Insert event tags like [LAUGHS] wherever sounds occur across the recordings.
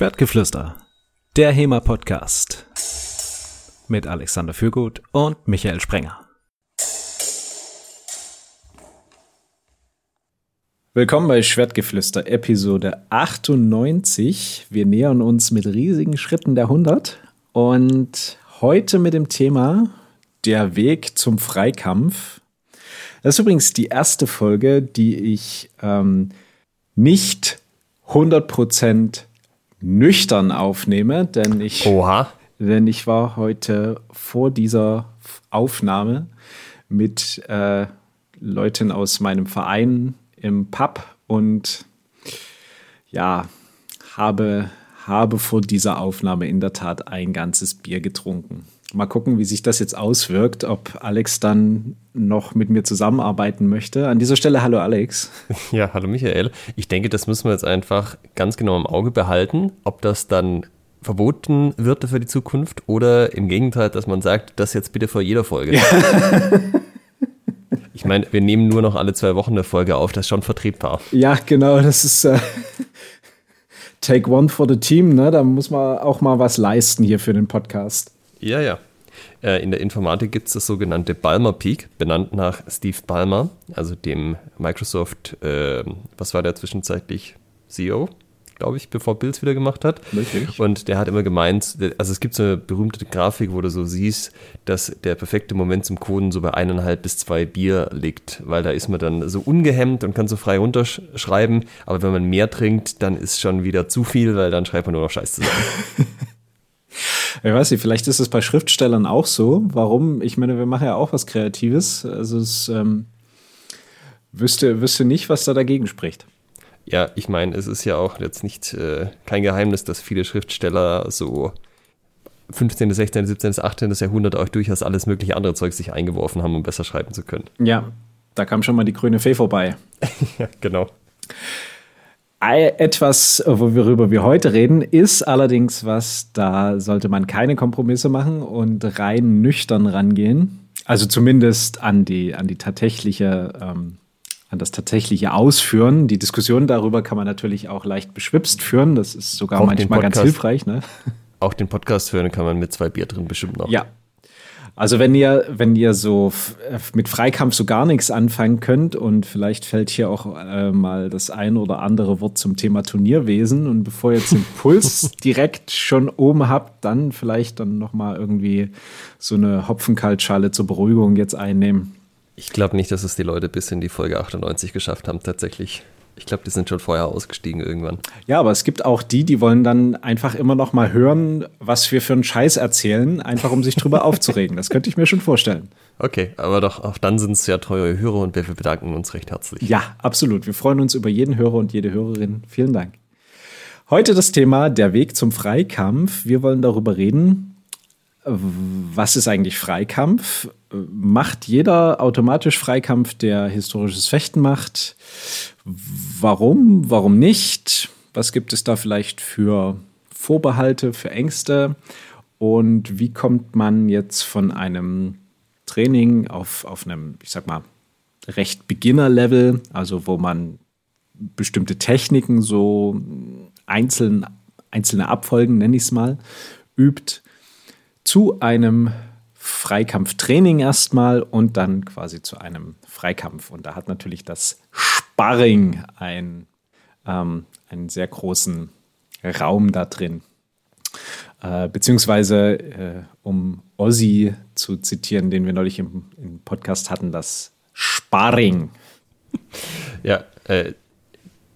Schwertgeflüster, der HEMA-Podcast mit Alexander Fürgut und Michael Sprenger. Willkommen bei Schwertgeflüster, Episode 98. Wir nähern uns mit riesigen Schritten der 100 und heute mit dem Thema der Weg zum Freikampf. Das ist übrigens die erste Folge, die ich ähm, nicht 100% nüchtern aufnehme, denn ich, Oha. denn ich war heute vor dieser Aufnahme mit äh, Leuten aus meinem Verein im Pub und ja, habe, habe vor dieser Aufnahme in der Tat ein ganzes Bier getrunken. Mal gucken, wie sich das jetzt auswirkt, ob Alex dann noch mit mir zusammenarbeiten möchte. An dieser Stelle, hallo Alex. [LAUGHS] Ja, hallo Michael. Ich denke, das müssen wir jetzt einfach ganz genau im Auge behalten, ob das dann verboten wird für die Zukunft oder im Gegenteil, dass man sagt, das jetzt bitte vor jeder Folge. Ja. [LAUGHS] ich meine, wir nehmen nur noch alle zwei Wochen eine Folge auf, das ist schon vertretbar. Ja, genau, das ist äh, [LAUGHS] Take One for the Team, ne? Da muss man auch mal was leisten hier für den Podcast. Ja, ja. Äh, in der Informatik gibt es das sogenannte Balmer Peak, benannt nach Steve Ballmer, also dem Microsoft, äh, was war der zwischenzeitlich CEO? glaube ich, bevor Bills wieder gemacht hat. Möglich. Und der hat immer gemeint, also es gibt so eine berühmte Grafik, wo du so siehst, dass der perfekte Moment zum Coden so bei eineinhalb bis zwei Bier liegt, weil da ist man dann so ungehemmt und kann so frei runterschreiben, aber wenn man mehr trinkt, dann ist schon wieder zu viel, weil dann schreibt man nur noch Scheiß zusammen. [LAUGHS] Ich weiß nicht, vielleicht ist es bei Schriftstellern auch so. Warum? Ich meine, wir machen ja auch was Kreatives. Also es ähm, wüsste, wüsste nicht, was da dagegen spricht. Ja, ich meine, es ist ja auch jetzt nicht äh, kein Geheimnis, dass viele Schriftsteller so 15., 16., 17., 18. Jahrhundert auch durchaus alles mögliche andere Zeug sich eingeworfen haben, um besser schreiben zu können. Ja, da kam schon mal die grüne Fee vorbei. [LAUGHS] ja, genau. Etwas, worüber wir heute reden, ist allerdings was, da sollte man keine Kompromisse machen und rein nüchtern rangehen. Also zumindest an die, an die tatsächliche, ähm, an das tatsächliche Ausführen. Die Diskussion darüber kann man natürlich auch leicht beschwipst führen. Das ist sogar auch manchmal ganz hilfreich. Ne? [LAUGHS] Auch den Podcast hören kann man mit zwei Bier drin bestimmt noch. Ja, also wenn ihr, wenn ihr so mit Freikampf so gar nichts anfangen könnt und vielleicht fällt hier auch äh, mal das ein oder andere Wort zum Thema Turnierwesen und bevor ihr jetzt den Puls [LAUGHS] direkt schon oben habt, dann vielleicht dann noch mal irgendwie so eine Hopfenkaltschale zur Beruhigung jetzt einnehmen. Ich glaube nicht, dass es die Leute bis in die Folge 98 geschafft haben tatsächlich. Ich glaube, die sind schon vorher ausgestiegen irgendwann. Ja, aber es gibt auch die, die wollen dann einfach immer noch mal hören, was wir für einen Scheiß erzählen, einfach um sich drüber [LAUGHS] aufzuregen. Das könnte ich mir schon vorstellen. Okay, aber doch auch dann sind es ja treue Hörer und wir bedanken uns recht herzlich. Ja, absolut. Wir freuen uns über jeden Hörer und jede Hörerin. Vielen Dank. Heute das Thema der Weg zum Freikampf. Wir wollen darüber reden, was ist eigentlich Freikampf? Macht jeder automatisch Freikampf, der historisches Fechten macht? Warum? Warum nicht? Was gibt es da vielleicht für Vorbehalte, für Ängste? Und wie kommt man jetzt von einem Training auf, auf einem, ich sag mal, recht Beginner-Level, also wo man bestimmte Techniken so einzeln, einzelne Abfolgen, nenne ich es mal, übt, zu einem Freikampftraining erstmal und dann quasi zu einem Freikampf. Und da hat natürlich das Sparring ein, ähm, einen sehr großen Raum da drin. Äh, beziehungsweise, äh, um Ozzy zu zitieren, den wir neulich im, im Podcast hatten, das Sparring. [LAUGHS] Ja, äh,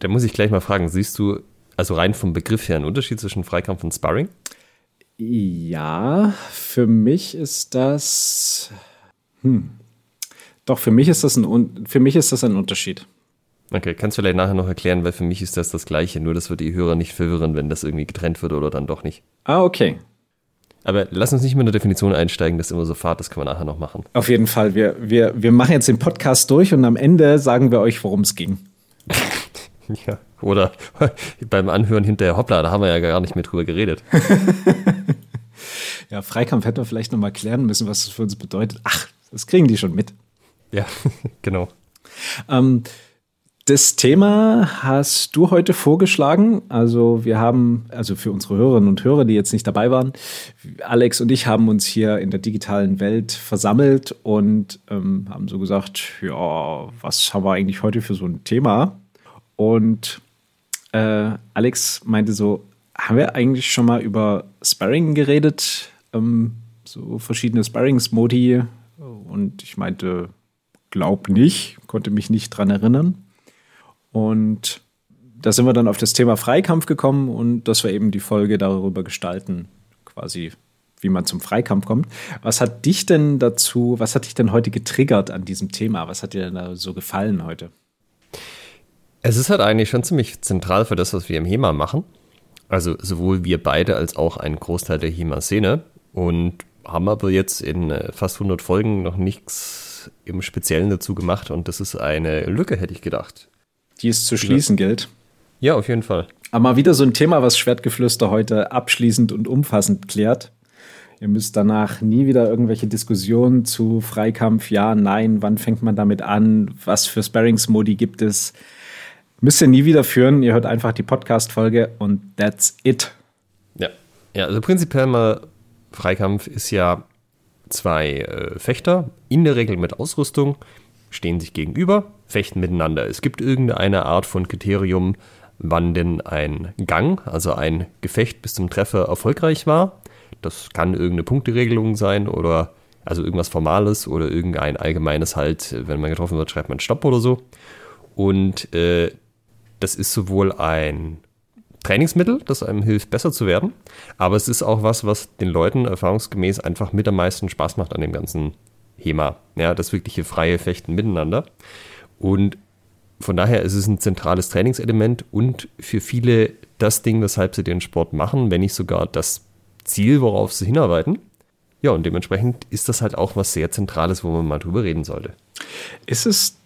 da muss ich gleich mal fragen, siehst du also rein vom Begriff her einen Unterschied zwischen Freikampf und Sparring? Ja, für mich ist das. Hm. Doch, für mich ist das ein, für mich ist das ein Unterschied. Okay, kannst du vielleicht nachher noch erklären, weil für mich ist das das Gleiche, nur das wird die Hörer nicht verwirren, wenn das irgendwie getrennt wird oder dann doch nicht. Ah, okay. Aber lass uns nicht mit der Definition einsteigen, das ist immer so fad, das können wir nachher noch machen. Auf jeden Fall, wir, wir, wir machen jetzt den Podcast durch und am Ende sagen wir euch, worum es ging. [LAUGHS] [LAUGHS] ja, oder [LAUGHS] beim Anhören hinterher, hoppla, da haben wir ja gar nicht mehr drüber geredet. [LAUGHS] ja, Freikampf hätten wir vielleicht noch mal klären müssen, was das für uns bedeutet. Ach, das kriegen die schon mit. Ja, genau. Ähm, Das Thema hast du heute vorgeschlagen. Also wir haben, also für unsere Hörerinnen und Hörer, die jetzt nicht dabei waren, Alex und ich haben uns hier in der digitalen Welt versammelt und ähm, haben so gesagt, ja, was haben wir eigentlich heute für so ein Thema? Und äh, Alex meinte so, haben wir eigentlich schon mal über Sparring geredet? Ähm, so verschiedene Sparrings-Modi. Und ich meinte, glaub nicht, konnte mich nicht dran erinnern. Und da sind wir dann auf das Thema Freikampf gekommen und dass wir eben die Folge darüber gestalten, quasi wie man zum Freikampf kommt. Was hat dich denn dazu, was hat dich denn heute getriggert an diesem Thema? Was hat dir denn da so gefallen heute? Es ist halt eigentlich schon ziemlich zentral für das, was wir im HEMA machen. Also sowohl wir beide als auch ein Großteil der HEMA-Szene. Und haben aber jetzt in äh, fast 100 Folgen noch nichts im Speziellen dazu gemacht. Und das ist eine Lücke, hätte ich gedacht die es zu schließen ja. gilt. Ja, auf jeden Fall. Aber mal wieder so ein Thema, was Schwertgeflüster heute abschließend und umfassend klärt. Ihr müsst danach nie wieder irgendwelche Diskussionen zu Freikampf, ja, nein, wann fängt man damit an, was für Sparringsmodi gibt es. Müsst ihr nie wieder führen. Ihr hört einfach die Podcast-Folge und that's it. Ja. Ja, also prinzipiell mal Freikampf ist ja zwei äh, Fechter, in der Regel mit Ausrüstung, stehen sich gegenüber, fechten miteinander. Es gibt irgendeine Art von Kriterium, wann denn ein Gang, also ein Gefecht bis zum Treffer erfolgreich war. Das kann irgendeine Punkteregelung sein oder also irgendwas Formales oder irgendein allgemeines halt, wenn man getroffen wird, schreibt man Stopp oder so. Und äh, das ist sowohl ein Trainingsmittel, das einem hilft, besser zu werden, aber es ist auch was, was den Leuten erfahrungsgemäß einfach mit am meisten Spaß macht an dem ganzen HEMA, ja, das wirkliche freie Fechten miteinander. Und von daher ist es ein zentrales Trainingselement und für viele das Ding, weshalb sie den Sport machen, wenn nicht sogar das Ziel, worauf sie hinarbeiten. Ja, und dementsprechend ist das halt auch was sehr Zentrales, wo man mal drüber reden sollte. Ist es,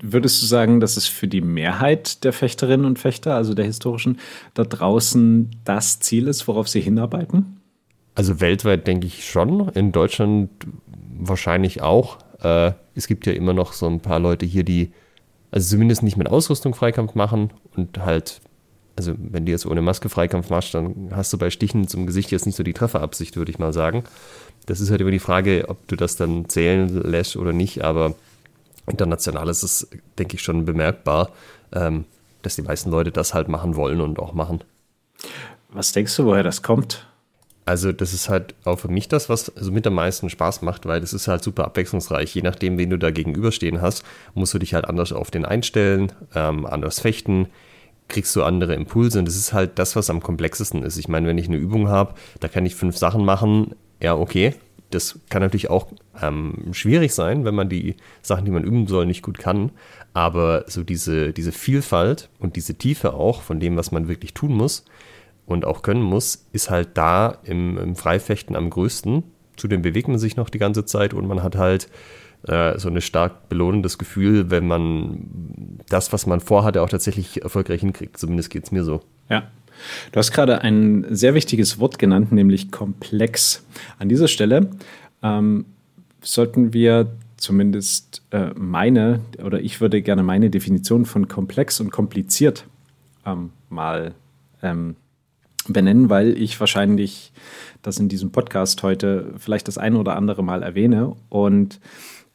würdest du sagen, dass es für die Mehrheit der Fechterinnen und Fechter, also der historischen, da draußen das Ziel ist, worauf sie hinarbeiten? Also weltweit denke ich schon. In Deutschland wahrscheinlich auch. Äh, es gibt ja immer noch so ein paar Leute hier, die also zumindest nicht mit Ausrüstung Freikampf machen und halt, also wenn du jetzt ohne Maske Freikampf machst, dann hast du bei Stichen zum Gesicht jetzt nicht so die Trefferabsicht, würde ich mal sagen. Das ist halt immer die Frage, ob du das dann zählen lässt oder nicht, aber international ist es, denke ich, schon bemerkbar, ähm, dass die meisten Leute das halt machen wollen und auch machen. Was denkst du, woher das kommt? Also das ist halt auch für mich das, was also mit am meisten Spaß macht, weil das ist halt super abwechslungsreich. Je nachdem, wen du da gegenüberstehen hast, musst du dich halt anders auf den einstellen, ähm, anders fechten, kriegst du andere Impulse und das ist halt das, was am komplexesten ist. Ich meine, wenn ich eine Übung habe, da kann ich fünf Sachen machen, ja okay, das kann natürlich auch ähm, schwierig sein, wenn man die Sachen, die man üben soll, nicht gut kann. Aber so diese, diese Vielfalt und diese Tiefe auch von dem, was man wirklich tun muss, und auch können muss, ist halt da im, im Freifechten am größten. Zudem bewegt man sich noch die ganze Zeit und man hat halt äh, so ein stark belohnendes Gefühl, wenn man das, was man vorhatte, auch tatsächlich erfolgreich hinkriegt. Zumindest geht es mir so. Ja. Du hast gerade ein sehr wichtiges Wort genannt, nämlich komplex. An dieser Stelle ähm, sollten wir zumindest äh, meine, oder ich würde gerne meine Definition von komplex und kompliziert ähm, mal ähm, benennen, weil ich wahrscheinlich das in diesem Podcast heute vielleicht das eine oder andere Mal erwähne. Und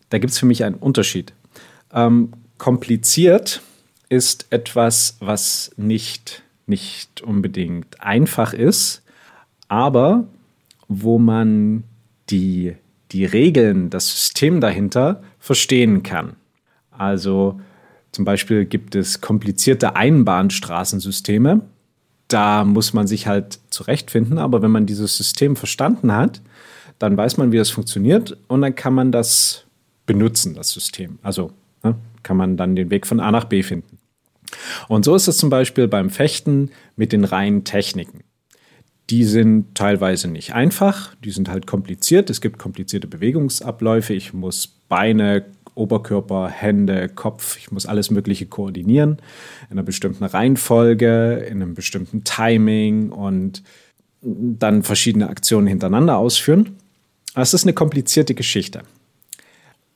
da gibt es für mich einen Unterschied. Ähm, kompliziert ist etwas, was nicht, nicht unbedingt einfach ist, aber wo man die, die Regeln, das System dahinter verstehen kann. Also zum Beispiel gibt es komplizierte Einbahnstraßensysteme, da muss man sich halt zurechtfinden. Aber wenn man dieses System verstanden hat, dann weiß man, wie das funktioniert und dann kann man das benutzen, das System. Also ne, kann man dann den Weg von A nach B finden. Und so ist es zum Beispiel beim Fechten mit den reinen Techniken. Die sind teilweise nicht einfach, die sind halt kompliziert. Es gibt komplizierte Bewegungsabläufe. Ich muss Beine Oberkörper, Hände, Kopf. Ich muss alles Mögliche koordinieren in einer bestimmten Reihenfolge, in einem bestimmten Timing und dann verschiedene Aktionen hintereinander ausführen. Es ist eine komplizierte Geschichte.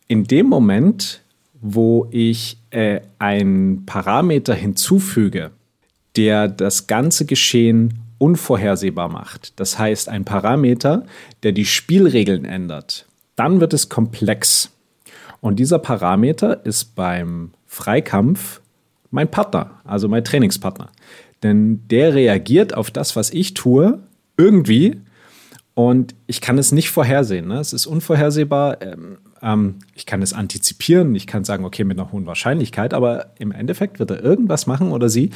In dem Moment, wo ich äh, einen Parameter hinzufüge, der das ganze Geschehen unvorhersehbar macht. Das heißt, ein Parameter, der die Spielregeln ändert. Dann wird es komplex. Und dieser Parameter ist beim Freikampf mein Partner, also mein Trainingspartner. Denn der reagiert auf das, was ich tue, irgendwie. Und ich kann es nicht vorhersehen. Ne? Es ist unvorhersehbar. Ähm, ähm, ich kann es antizipieren. Ich kann sagen, okay, mit einer hohen Wahrscheinlichkeit. Aber im Endeffekt wird er irgendwas machen oder sie.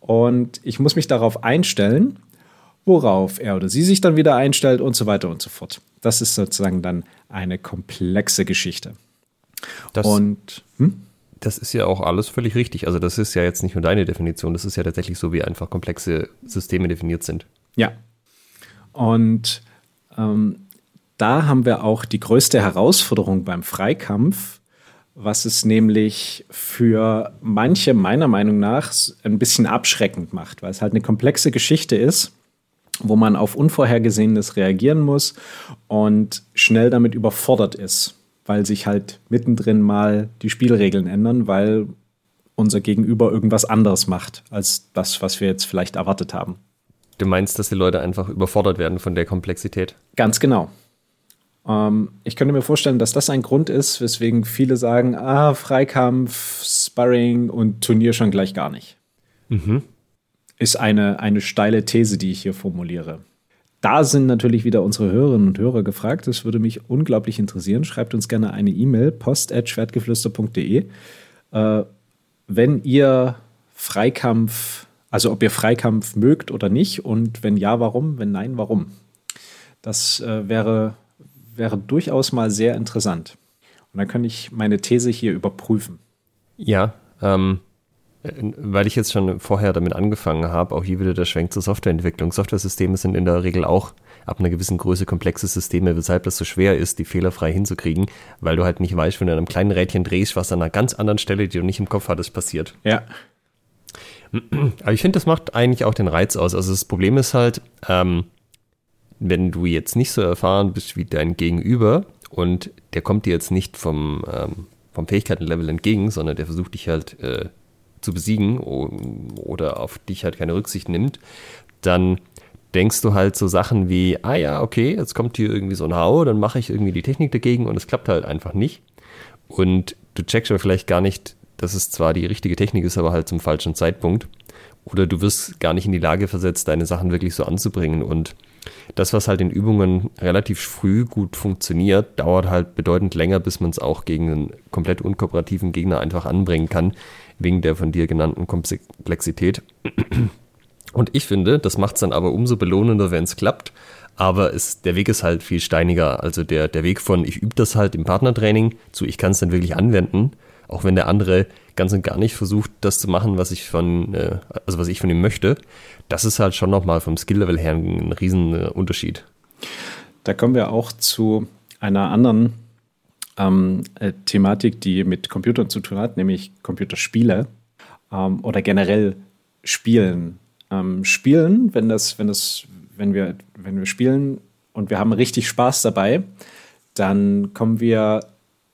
Und ich muss mich darauf einstellen, worauf er oder sie sich dann wieder einstellt und so weiter und so fort. Das ist sozusagen dann eine komplexe Geschichte. Das, und hm? das ist ja auch alles völlig richtig. Also das ist ja jetzt nicht nur deine Definition, das ist ja tatsächlich so, wie einfach komplexe Systeme definiert sind. Ja. Und ähm, da haben wir auch die größte Herausforderung beim Freikampf, was es nämlich für manche meiner Meinung nach ein bisschen abschreckend macht, weil es halt eine komplexe Geschichte ist, wo man auf Unvorhergesehenes reagieren muss und schnell damit überfordert ist, weil sich halt mittendrin mal die Spielregeln ändern, weil unser Gegenüber irgendwas anderes macht als das, was wir jetzt vielleicht erwartet haben. Du meinst, dass die Leute einfach überfordert werden von der Komplexität? Ganz genau. Ähm, ich könnte mir vorstellen, dass das ein Grund ist, weswegen viele sagen, ah, Freikampf, Sparring und Turnier schon gleich gar nicht. Mhm. Ist eine, eine steile These, die ich hier formuliere. Da sind natürlich wieder unsere Hörerinnen und Hörer gefragt. Das würde mich unglaublich interessieren. Schreibt uns gerne eine E-Mail, post.schwertgeflüster.de. Äh, wenn ihr Freikampf, also ob ihr Freikampf mögt oder nicht und wenn ja, warum, wenn nein, warum. Das äh, wäre wäre durchaus mal sehr interessant. Und dann könnte ich meine These hier überprüfen. Ja, ähm, weil ich jetzt schon vorher damit angefangen habe, auch hier wieder der Schwenk zur Softwareentwicklung. Softwaresysteme sind in der Regel auch ab einer gewissen Größe komplexe Systeme, weshalb das so schwer ist, die fehlerfrei hinzukriegen, weil du halt nicht weißt, wenn du an einem kleinen Rädchen drehst, was an einer ganz anderen Stelle, die du nicht im Kopf hattest, passiert. Ja. Aber ich finde, das macht eigentlich auch den Reiz aus. Also das Problem ist halt, ähm, wenn du jetzt nicht so erfahren bist wie dein Gegenüber und der kommt dir jetzt nicht vom, ähm, vom Fähigkeitenlevel entgegen, sondern der versucht dich halt äh, zu besiegen oder auf dich halt keine Rücksicht nimmt, dann denkst du halt so Sachen wie, ah ja, okay, jetzt kommt hier irgendwie so ein Hau, dann mache ich irgendwie die Technik dagegen und es klappt halt einfach nicht. Und du checkst aber vielleicht gar nicht, dass es zwar die richtige Technik ist, aber halt zum falschen Zeitpunkt. Oder du wirst gar nicht in die Lage versetzt, deine Sachen wirklich so anzubringen. Und das, was halt in Übungen relativ früh gut funktioniert, dauert halt bedeutend länger, bis man es auch gegen einen komplett unkooperativen Gegner einfach anbringen kann, wegen der von dir genannten Komplexität. Und ich finde, das macht es dann aber umso belohnender, wenn es klappt. Aber es, der Weg ist halt viel steiniger. Also der, der Weg von ich übe das halt im Partnertraining zu ich kann es dann wirklich anwenden, auch wenn der andere ganz und gar nicht versucht, das zu machen, was ich von, äh, also was ich von ihm möchte, das ist halt schon nochmal vom Skill-Level her ein riesen äh, Unterschied. Da kommen wir auch zu einer anderen ähm, äh, Thematik, die mit Computern zu tun hat, nämlich Computerspiele ähm, oder generell Spielen. Ähm, spielen, wenn das, wenn das, wenn wir, wenn wir spielen und wir haben richtig Spaß dabei, dann kommen wir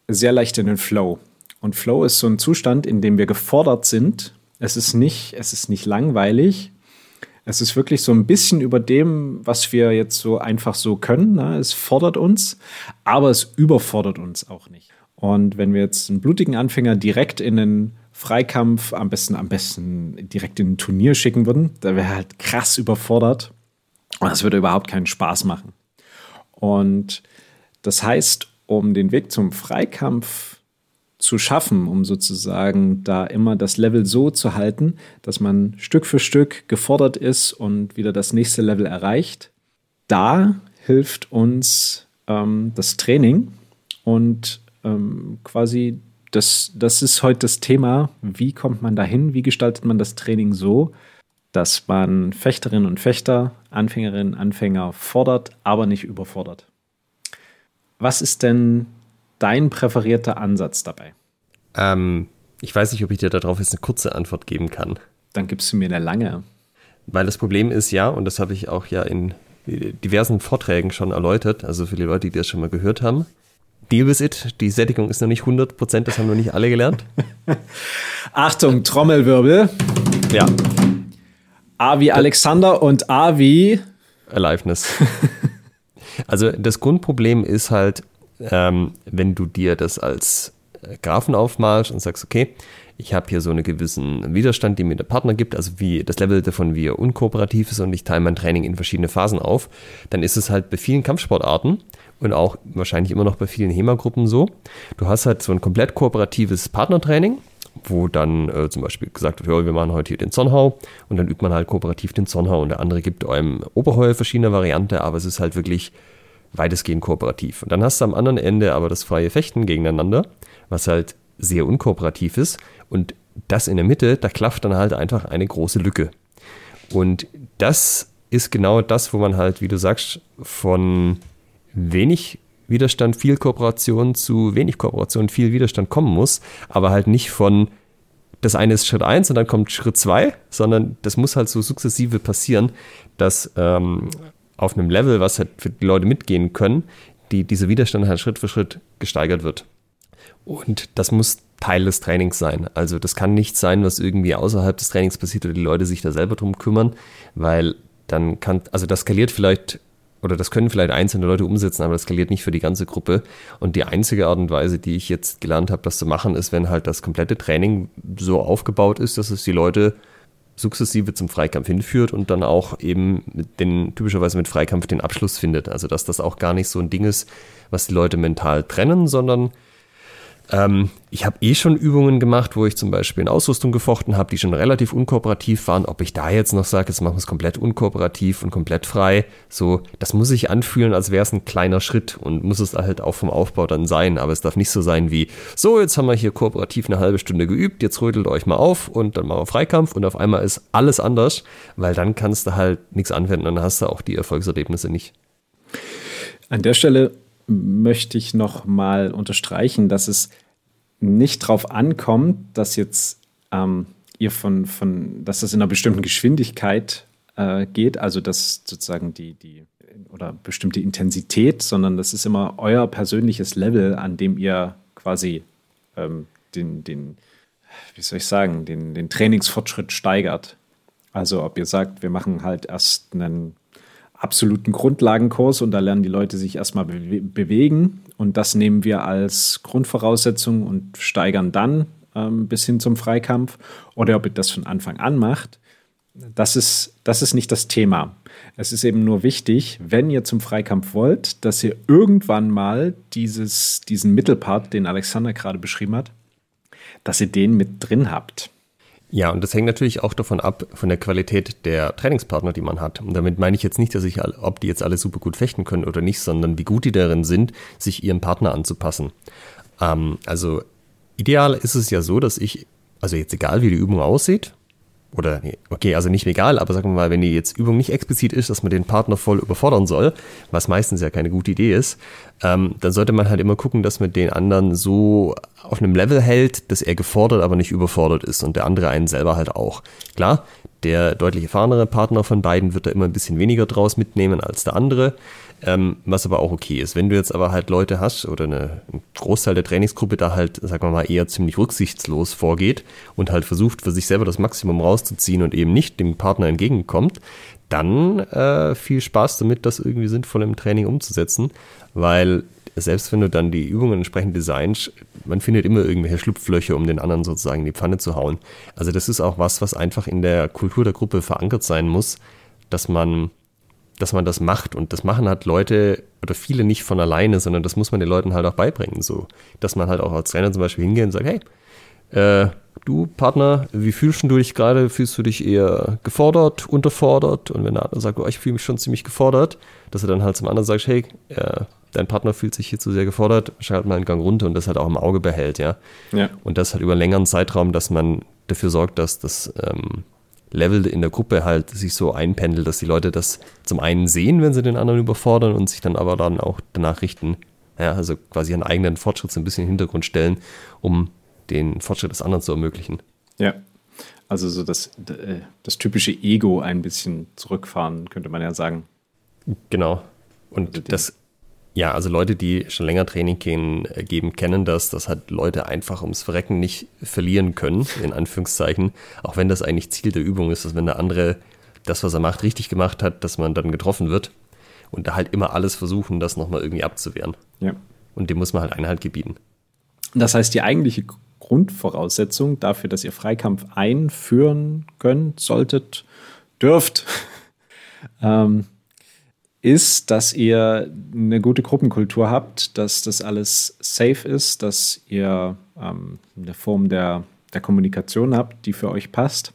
sehr leicht in den Flow. Und Flow ist so ein Zustand, in dem wir gefordert sind. Es ist nicht, es ist nicht langweilig, es ist wirklich so ein bisschen über dem, was wir jetzt so einfach so können. Ne? Es fordert uns, aber es überfordert uns auch nicht. Und wenn wir jetzt einen blutigen Anfänger direkt in einen Freikampf, am besten, am besten direkt in ein Turnier schicken würden, da wäre halt krass überfordert. Und das würde überhaupt keinen Spaß machen. Und das heißt, um den Weg zum Freikampf zu schaffen, um sozusagen da immer das Level so zu halten, dass man Stück für Stück gefordert ist und wieder das nächste Level erreicht. Da hilft uns ähm, das Training und ähm, quasi das, das ist heute das Thema, wie kommt man dahin, wie gestaltet man das Training so, dass man Fechterinnen und Fechter, Anfängerinnen und Anfänger fordert, aber nicht überfordert. Was ist denn dein präferierter Ansatz dabei? Ähm, ich weiß nicht, ob ich dir darauf jetzt eine kurze Antwort geben kann. Dann gibst du mir eine lange. Weil das Problem ist ja, und das habe ich auch ja in diversen Vorträgen schon erläutert, also für die Leute, die das schon mal gehört haben, deal with it. Die Sättigung ist noch nicht 100%, das haben wir nicht alle gelernt. [LAUGHS] Achtung, Trommelwirbel. Ja. A wie Alexander und A wie Aliveness. [LAUGHS] also das Grundproblem ist halt, ähm, wenn du dir das als äh, Graphen aufmalst und sagst, okay, ich habe hier so einen gewissen Widerstand, den mir der Partner gibt, also wie das Level davon, wie er unkooperativ ist und ich teile mein Training in verschiedene Phasen auf, dann ist es halt bei vielen Kampfsportarten und auch wahrscheinlich immer noch bei vielen HEMA-Gruppen so. Du hast halt so ein komplett kooperatives Partnertraining, wo dann äh, zum Beispiel gesagt wird, wir machen heute hier den Zornhau und dann übt man halt kooperativ den Zornhau und der andere gibt einem Oberheuer verschiedene Variante, aber es ist halt wirklich weitestgehend kooperativ. Und dann hast du am anderen Ende aber das freie Fechten gegeneinander, was halt sehr unkooperativ ist und das in der Mitte, da klafft dann halt einfach eine große Lücke. Und das ist genau das, wo man halt, wie du sagst, von wenig Widerstand, viel Kooperation zu wenig Kooperation, viel Widerstand kommen muss, aber halt nicht von das eine ist Schritt 1 und dann kommt Schritt 2, sondern das muss halt so sukzessive passieren, dass ähm, auf einem Level, was halt für die Leute mitgehen können, die, dieser Widerstand halt Schritt für Schritt gesteigert wird. Und das muss Teil des Trainings sein. Also das kann nicht sein, was irgendwie außerhalb des Trainings passiert oder die Leute sich da selber drum kümmern, weil dann kann, also das skaliert vielleicht oder das können vielleicht einzelne Leute umsetzen, aber das skaliert nicht für die ganze Gruppe. Und die einzige Art und Weise, die ich jetzt gelernt habe, das zu machen, ist, wenn halt das komplette Training so aufgebaut ist, dass es die Leute sukzessive zum Freikampf hinführt und dann auch eben mit den, typischerweise mit Freikampf den Abschluss findet. Also dass das auch gar nicht so ein Ding ist, was die Leute mental trennen, sondern ähm, ich habe eh schon Übungen gemacht, wo ich zum Beispiel in Ausrüstung gefochten habe, die schon relativ unkooperativ waren. Ob ich da jetzt noch sage, jetzt machen wir es komplett unkooperativ und komplett frei, so, das muss sich anfühlen, als wäre es ein kleiner Schritt und muss es halt auch vom Aufbau dann sein. Aber es darf nicht so sein wie, so, jetzt haben wir hier kooperativ eine halbe Stunde geübt, jetzt rödelt euch mal auf und dann machen wir Freikampf und auf einmal ist alles anders, weil dann kannst du halt nichts anwenden dann hast du auch die Erfolgserlebnisse nicht. An der Stelle möchte ich noch mal unterstreichen, dass es nicht darauf ankommt, dass jetzt ähm, ihr von, von, dass das in einer bestimmten Geschwindigkeit äh, geht, also dass sozusagen die, die oder bestimmte Intensität, sondern das ist immer euer persönliches Level, an dem ihr quasi ähm, den, den, wie soll ich sagen, den, den Trainingsfortschritt steigert. Also ob ihr sagt, wir machen halt erst einen absoluten Grundlagenkurs und da lernen die Leute sich erstmal be bewegen und das nehmen wir als Grundvoraussetzung und steigern dann ähm, bis hin zum Freikampf oder ob ihr das von Anfang an macht. Das ist, das ist nicht das Thema. Es ist eben nur wichtig, wenn ihr zum Freikampf wollt, dass ihr irgendwann mal dieses, diesen Mittelpart, den Alexander gerade beschrieben hat, dass ihr den mit drin habt. Ja, und das hängt natürlich auch davon ab, von der Qualität der Trainingspartner, die man hat. Und damit meine ich jetzt nicht, dass ich, ob die jetzt alle super gut fechten können oder nicht, sondern wie gut die darin sind, sich ihrem Partner anzupassen. Ähm, also ideal ist es ja so, dass ich, also jetzt egal wie die Übung aussieht, oder okay, also nicht egal, aber sagen wir mal, wenn die jetzt Übung nicht explizit ist, dass man den Partner voll überfordern soll, was meistens ja keine gute Idee ist, ähm, dann sollte man halt immer gucken, dass man den anderen so auf einem Level hält, dass er gefordert, aber nicht überfordert ist und der andere einen selber halt auch. Klar, der deutlich erfahrenere Partner von beiden wird da immer ein bisschen weniger draus mitnehmen als der andere. Ähm, was aber auch okay ist. Wenn du jetzt aber halt Leute hast oder eine, ein Großteil der Trainingsgruppe da halt, sagen wir mal, eher ziemlich rücksichtslos vorgeht und halt versucht, für sich selber das Maximum rauszuziehen und eben nicht dem Partner entgegenkommt, dann äh, viel Spaß damit, das irgendwie sinnvoll im Training umzusetzen, weil selbst wenn du dann die Übungen entsprechend designst, man findet immer irgendwelche Schlupflöcher, um den anderen sozusagen in die Pfanne zu hauen. Also das ist auch was, was einfach in der Kultur der Gruppe verankert sein muss, dass man dass man das macht. Und das machen halt Leute oder viele nicht von alleine, sondern das muss man den Leuten halt auch beibringen. So, dass man halt auch als Trainer zum Beispiel hingeht und sagt, hey, äh, du Partner, wie fühlst du dich gerade? Fühlst du dich eher gefordert, unterfordert? Und wenn der andere sagt, oh, ich fühle mich schon ziemlich gefordert, dass er dann halt zum anderen sagt, hey, äh, dein Partner fühlt sich hier zu sehr gefordert, schalt mal einen Gang runter und das halt auch im Auge behält, ja. ja. Und das halt über einen längeren Zeitraum, dass man dafür sorgt, dass das ähm, Level in der Gruppe halt sich so einpendelt, dass die Leute das zum einen sehen, wenn sie den anderen überfordern und sich dann aber dann auch danach richten. Ja, also quasi ihren eigenen Fortschritt so ein bisschen in den Hintergrund stellen, um den Fortschritt des anderen zu ermöglichen. Ja, also so das, äh, das typische Ego ein bisschen zurückfahren, könnte man ja sagen. Genau. Und also das Ja, also Leute, die schon länger Training gehen, äh, geben, kennen das, dass halt Leute einfach ums Verrecken nicht verlieren können, in Anführungszeichen. Auch wenn das eigentlich Ziel der Übung ist, dass wenn der andere das, was er macht, richtig gemacht hat, dass man dann getroffen wird. Und da halt immer alles versuchen, das nochmal irgendwie abzuwehren. Ja. Und dem muss man halt Einhalt gebieten. Das heißt, die eigentliche Grundvoraussetzung dafür, dass ihr Freikampf einführen könnt, solltet, dürft, [LAUGHS] ähm, ist, dass ihr eine gute Gruppenkultur habt, dass das alles safe ist, dass ihr ähm, eine Form der, der Kommunikation habt, die für euch passt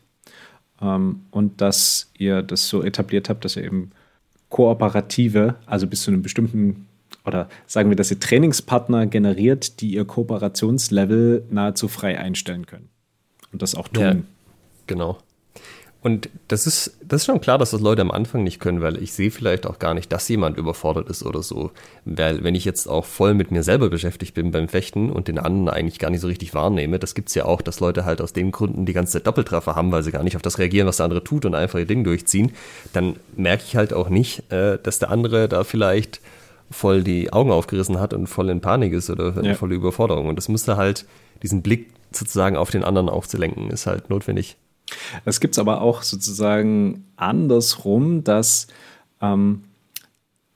ähm, und dass ihr das so etabliert habt, dass ihr eben kooperative, also bis zu einem bestimmten oder sagen wir, dass ihr Trainingspartner generiert, die ihr Kooperationslevel nahezu frei einstellen können und das auch tun. Ja, genau. Und das ist, das ist schon klar, dass das Leute am Anfang nicht können, weil ich sehe vielleicht auch gar nicht, dass jemand überfordert ist oder so. Weil wenn ich jetzt auch voll mit mir selber beschäftigt bin beim Fechten und den anderen eigentlich gar nicht so richtig wahrnehme, das gibt's ja auch, dass Leute halt aus den Gründen die ganze Zeit Doppeltreffer haben, weil sie gar nicht auf das reagieren, was der andere tut und einfach ihr Ding durchziehen, dann merke ich halt auch nicht, äh, dass der andere da vielleicht voll die Augen aufgerissen hat und voll in Panik ist oder in ja. volle Überforderung. Und das müsste halt, diesen Blick sozusagen auf den anderen aufzulenken, ist halt notwendig. Es gibt es aber auch sozusagen andersrum, dass ähm,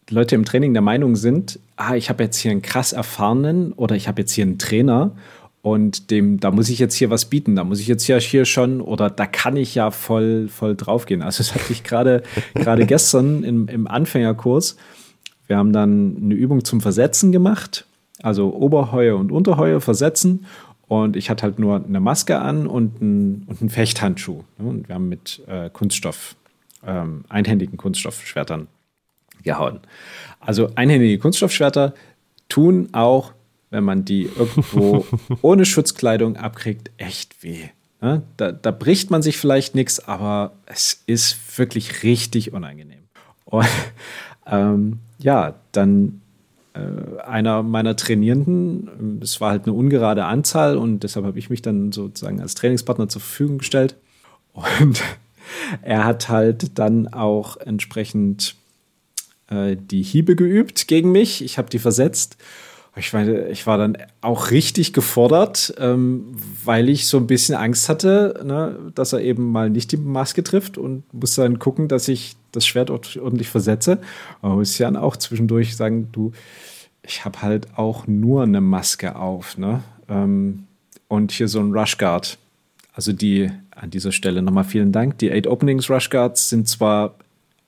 Leute im Training der Meinung sind, ah, ich habe jetzt hier einen krass erfahrenen oder ich habe jetzt hier einen Trainer und dem, da muss ich jetzt hier was bieten, da muss ich jetzt ja hier schon oder da kann ich ja voll, voll draufgehen. Also das hatte ich gerade [LAUGHS] gerade gestern im, im Anfängerkurs. Wir haben dann eine Übung zum Versetzen gemacht, also Oberheue und Unterheue versetzen und ich hatte halt nur eine Maske an und einen, und einen Fechthandschuh. Und wir haben mit äh, Kunststoff, ähm, einhändigen Kunststoffschwertern gehauen. Also einhändige Kunststoffschwerter tun auch, wenn man die irgendwo [LAUGHS] ohne Schutzkleidung abkriegt, echt weh. Ne? Da, da bricht man sich vielleicht nichts, aber es ist wirklich richtig unangenehm. Und ähm, ja, dann einer meiner Trainierenden, es war halt eine ungerade Anzahl und deshalb habe ich mich dann sozusagen als Trainingspartner zur Verfügung gestellt. Und [LAUGHS] er hat halt dann auch entsprechend äh, die Hiebe geübt gegen mich. Ich habe die versetzt. Ich war, ich war dann auch richtig gefordert, ähm, weil ich so ein bisschen Angst hatte, ne, dass er eben mal nicht die Maske trifft und musste dann gucken, dass ich das Schwert ordentlich versetze. Aber muss ja auch zwischendurch sagen, du, ich habe halt auch nur eine Maske auf, ne? Ähm, und hier so ein Rushguard. Also die an dieser Stelle nochmal vielen Dank. Die Eight Openings Rushguards sind zwar,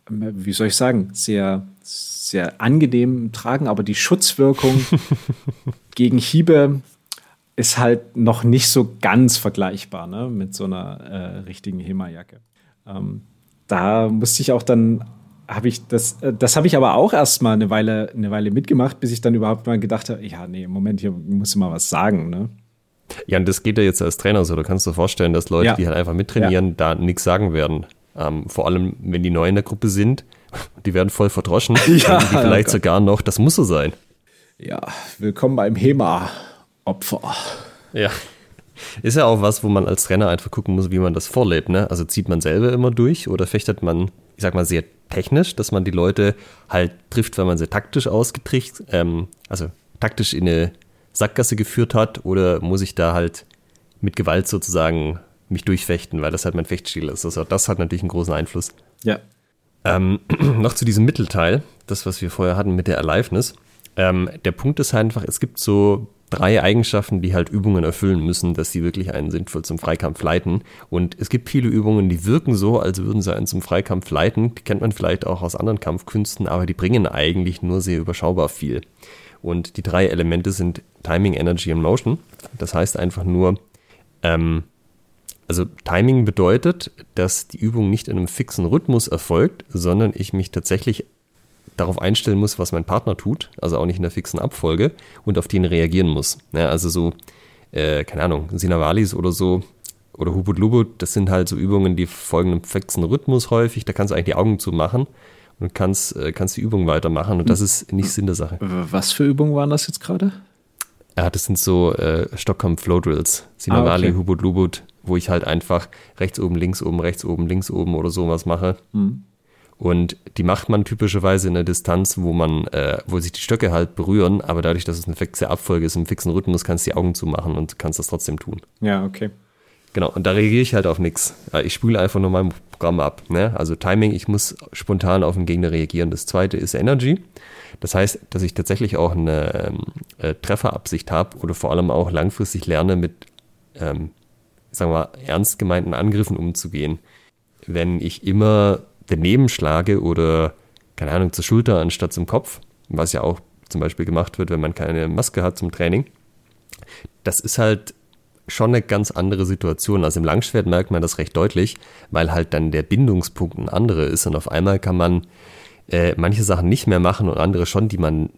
wie soll ich sagen, sehr sehr angenehm tragen, aber die Schutzwirkung [LAUGHS] gegen Hiebe ist halt noch nicht so ganz vergleichbar ne, mit so einer äh, richtigen HEMA-Jacke. Ähm, da musste ich auch dann, habe ich das, äh, das habe ich aber auch erst mal eine Weile, eine Weile mitgemacht, bis ich dann überhaupt mal gedacht habe, ja, nee, Moment, hier muss ich mal was sagen, ne? Ja, und das geht ja jetzt als Trainer so. Du kannst dir vorstellen, dass Leute, ja. die halt einfach mittrainieren, ja. da nichts sagen werden. Ähm, vor allem, wenn die neu in der Gruppe sind [LAUGHS] die werden voll verdroschen. [LAUGHS] ja, die vielleicht sogar noch, das muss so sein. Ja, willkommen beim HEMA-Opfer. Ja. Ist ja auch was, wo man als Trainer einfach gucken muss, wie man das vorlebt. Ne? Also zieht man selber immer durch oder fechtet man, ich sag mal, sehr technisch, dass man die Leute halt trifft, wenn man sie taktisch ausgetricht, ähm, also taktisch in eine Sackgasse geführt hat oder muss ich da halt mit Gewalt sozusagen mich durchfechten, weil das halt mein Fechtstil ist. Also das hat natürlich einen großen Einfluss. Ja, ähm, [CLEARS THROAT] noch zu diesem Mittelteil, das, was wir vorher hatten mit der Aliveness. Ähm, der Punkt ist einfach, es gibt so drei Eigenschaften, die halt Übungen erfüllen müssen, dass sie wirklich einen sinnvoll zum Freikampf leiten. Und es gibt viele Übungen, die wirken so, als würden sie einen zum Freikampf leiten. Die kennt man vielleicht auch aus anderen Kampfkünsten, aber die bringen eigentlich nur sehr überschaubar viel. Und die drei Elemente sind Timing, Energy und Motion. Das heißt einfach nur, ähm, also Timing bedeutet, dass die Übung nicht in einem fixen Rhythmus erfolgt, sondern ich mich tatsächlich darauf einstellen muss, was mein Partner tut, also auch nicht in der fixen Abfolge und auf den reagieren muss. Ja, also so, äh, keine Ahnung, Sinavalis oder so oder Hubut Lubut, das sind halt so Übungen, die folgen einem fixen Rhythmus häufig, da kannst du eigentlich die Augen zumachen und kannst, äh, kannst die Übung weitermachen und das ist nicht Sinn der Sache. Was für Übungen waren das jetzt gerade? Ja, das sind so äh, Stockholm Flow Drills, Sinavali, ah, okay. Hubut Lubut, wo ich halt einfach rechts oben, links oben, rechts oben, links oben oder sowas mache. Mhm. Und die macht man typischerweise in der Distanz, wo man, äh, wo sich die Stöcke halt berühren, aber dadurch, dass es eine fixe Abfolge ist, im fixen Rhythmus, kannst du die Augen zumachen und kannst das trotzdem tun. Ja, okay. Genau, und da reagiere ich halt auf nichts. Ich spule einfach nur mein Programm ab. Ne? Also Timing, ich muss spontan auf den Gegner reagieren. Das zweite ist Energy. Das heißt, dass ich tatsächlich auch eine ähm, äh, Trefferabsicht habe oder vor allem auch langfristig lerne, mit, ähm, sagen wir mal, ernst gemeinten Angriffen umzugehen. Wenn ich immer daneben schlage oder, keine Ahnung, zur Schulter anstatt zum Kopf, was ja auch zum Beispiel gemacht wird, wenn man keine Maske hat zum Training, das ist halt schon eine ganz andere Situation. Also im Langschwert merkt man das recht deutlich, weil halt dann der Bindungspunkt ein anderer ist und auf einmal kann man äh, manche Sachen nicht mehr machen und andere schon, die man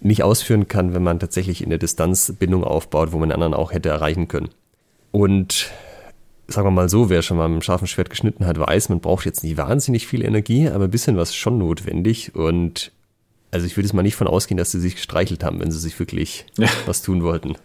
nicht ausführen kann, wenn man tatsächlich in der Distanz Bindung aufbaut, wo man anderen auch hätte erreichen können. Und sagen wir mal so, wer schon mal mit einem scharfen Schwert geschnitten hat, weiß, man braucht jetzt nicht wahnsinnig viel Energie, aber ein bisschen was schon notwendig. Und also ich würde es mal nicht von ausgehen, dass sie sich gestreichelt haben, wenn sie sich wirklich ja. was tun wollten.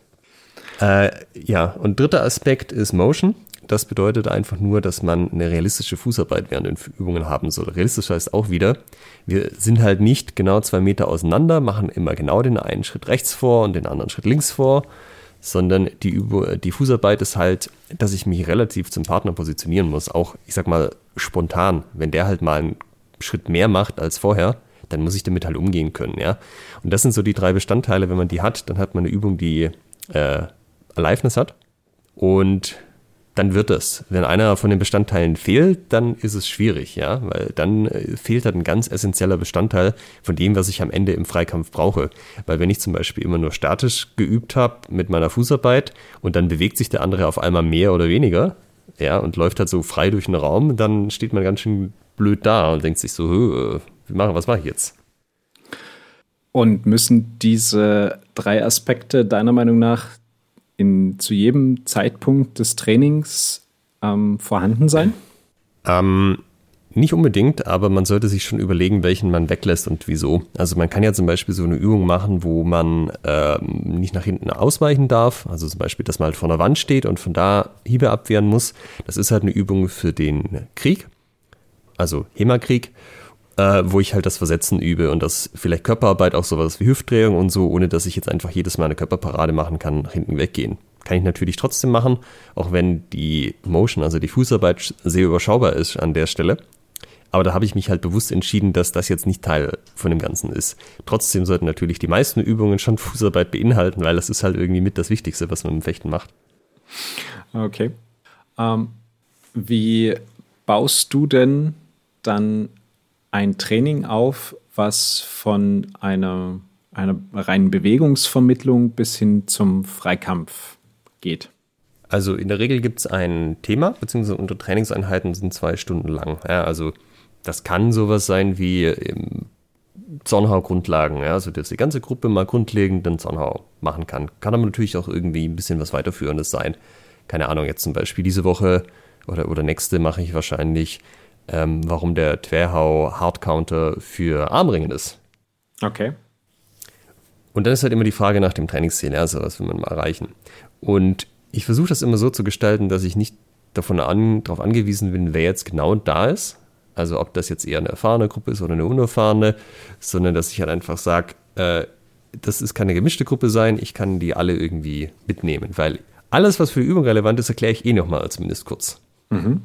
Äh, ja, und dritter Aspekt ist Motion. Das bedeutet einfach nur, dass man eine realistische Fußarbeit während den Übungen haben soll. Realistisch heißt auch wieder, wir sind halt nicht genau zwei Meter auseinander, machen immer genau den einen Schritt rechts vor und den anderen Schritt links vor, sondern die, Übung, die Fußarbeit ist halt, dass ich mich relativ zum Partner positionieren muss. Auch, ich sag mal, spontan. Wenn der halt mal einen Schritt mehr macht als vorher, dann muss ich damit halt umgehen können, ja. Und das sind so die drei Bestandteile. Wenn man die hat, dann hat man eine Übung, die äh, Aliveness hat. Und dann wird es. Wenn einer von den Bestandteilen fehlt, dann ist es schwierig, ja, weil dann äh, fehlt halt ein ganz essentieller Bestandteil von dem, was ich am Ende im Freikampf brauche. Weil wenn ich zum Beispiel immer nur statisch geübt habe mit meiner Fußarbeit und dann bewegt sich der andere auf einmal mehr oder weniger, ja, und läuft halt so frei durch den Raum, dann steht man ganz schön blöd da und denkt sich so, was mache ich jetzt? Und müssen diese drei Aspekte deiner Meinung nach in, zu jedem Zeitpunkt des Trainings ähm, vorhanden sein? Ähm, nicht unbedingt, aber man sollte sich schon überlegen, welchen man weglässt und wieso. Also man kann ja zum Beispiel so eine Übung machen, wo man ähm, nicht nach hinten ausweichen darf. Also zum Beispiel, dass man halt vor einer Wand steht und von da Hiebe abwehren muss. Das ist halt eine Übung für den Krieg, also HEMA-Krieg äh, wo ich halt das Versetzen übe und das vielleicht Körperarbeit, auch sowas wie Hüftdrehung und so, ohne dass ich jetzt einfach jedes Mal eine Körperparade machen kann, nach hinten weggehen. Kann ich natürlich trotzdem machen, auch wenn die Motion, also die Fußarbeit, sehr überschaubar ist an der Stelle. Aber da habe ich mich halt bewusst entschieden, dass das jetzt nicht Teil von dem Ganzen ist. Trotzdem sollten natürlich die meisten Übungen schon Fußarbeit beinhalten, weil das ist halt irgendwie mit das Wichtigste, was man im Fechten macht. Okay. Ähm, wie baust du denn dann ein Training auf, was von einer, einer reinen Bewegungsvermittlung bis hin zum Freikampf geht? Also in der Regel gibt es ein Thema, beziehungsweise unsere Trainingseinheiten sind zwei Stunden lang. Ja, also das kann sowas sein wie im Zornhau-Grundlagen, ja, also dass die ganze Gruppe mal grundlegend den Zornhau machen kann. Kann aber natürlich auch irgendwie ein bisschen was weiterführendes sein. Keine Ahnung, jetzt zum Beispiel diese Woche oder, oder nächste mache ich wahrscheinlich ähm, warum der Twerhau Hardcounter für Armringen ist. Okay. Und dann ist halt immer die Frage nach dem Trainingsziel, also was will man mal erreichen. Und ich versuche das immer so zu gestalten, dass ich nicht davon an, darauf angewiesen bin, wer jetzt genau da ist. Also ob das jetzt eher eine erfahrene Gruppe ist oder eine unerfahrene, sondern dass ich halt einfach sage, äh, das ist keine gemischte Gruppe sein, ich kann die alle irgendwie mitnehmen, weil alles, was für die Übung relevant ist, erkläre ich eh nochmal zumindest kurz. Mhm.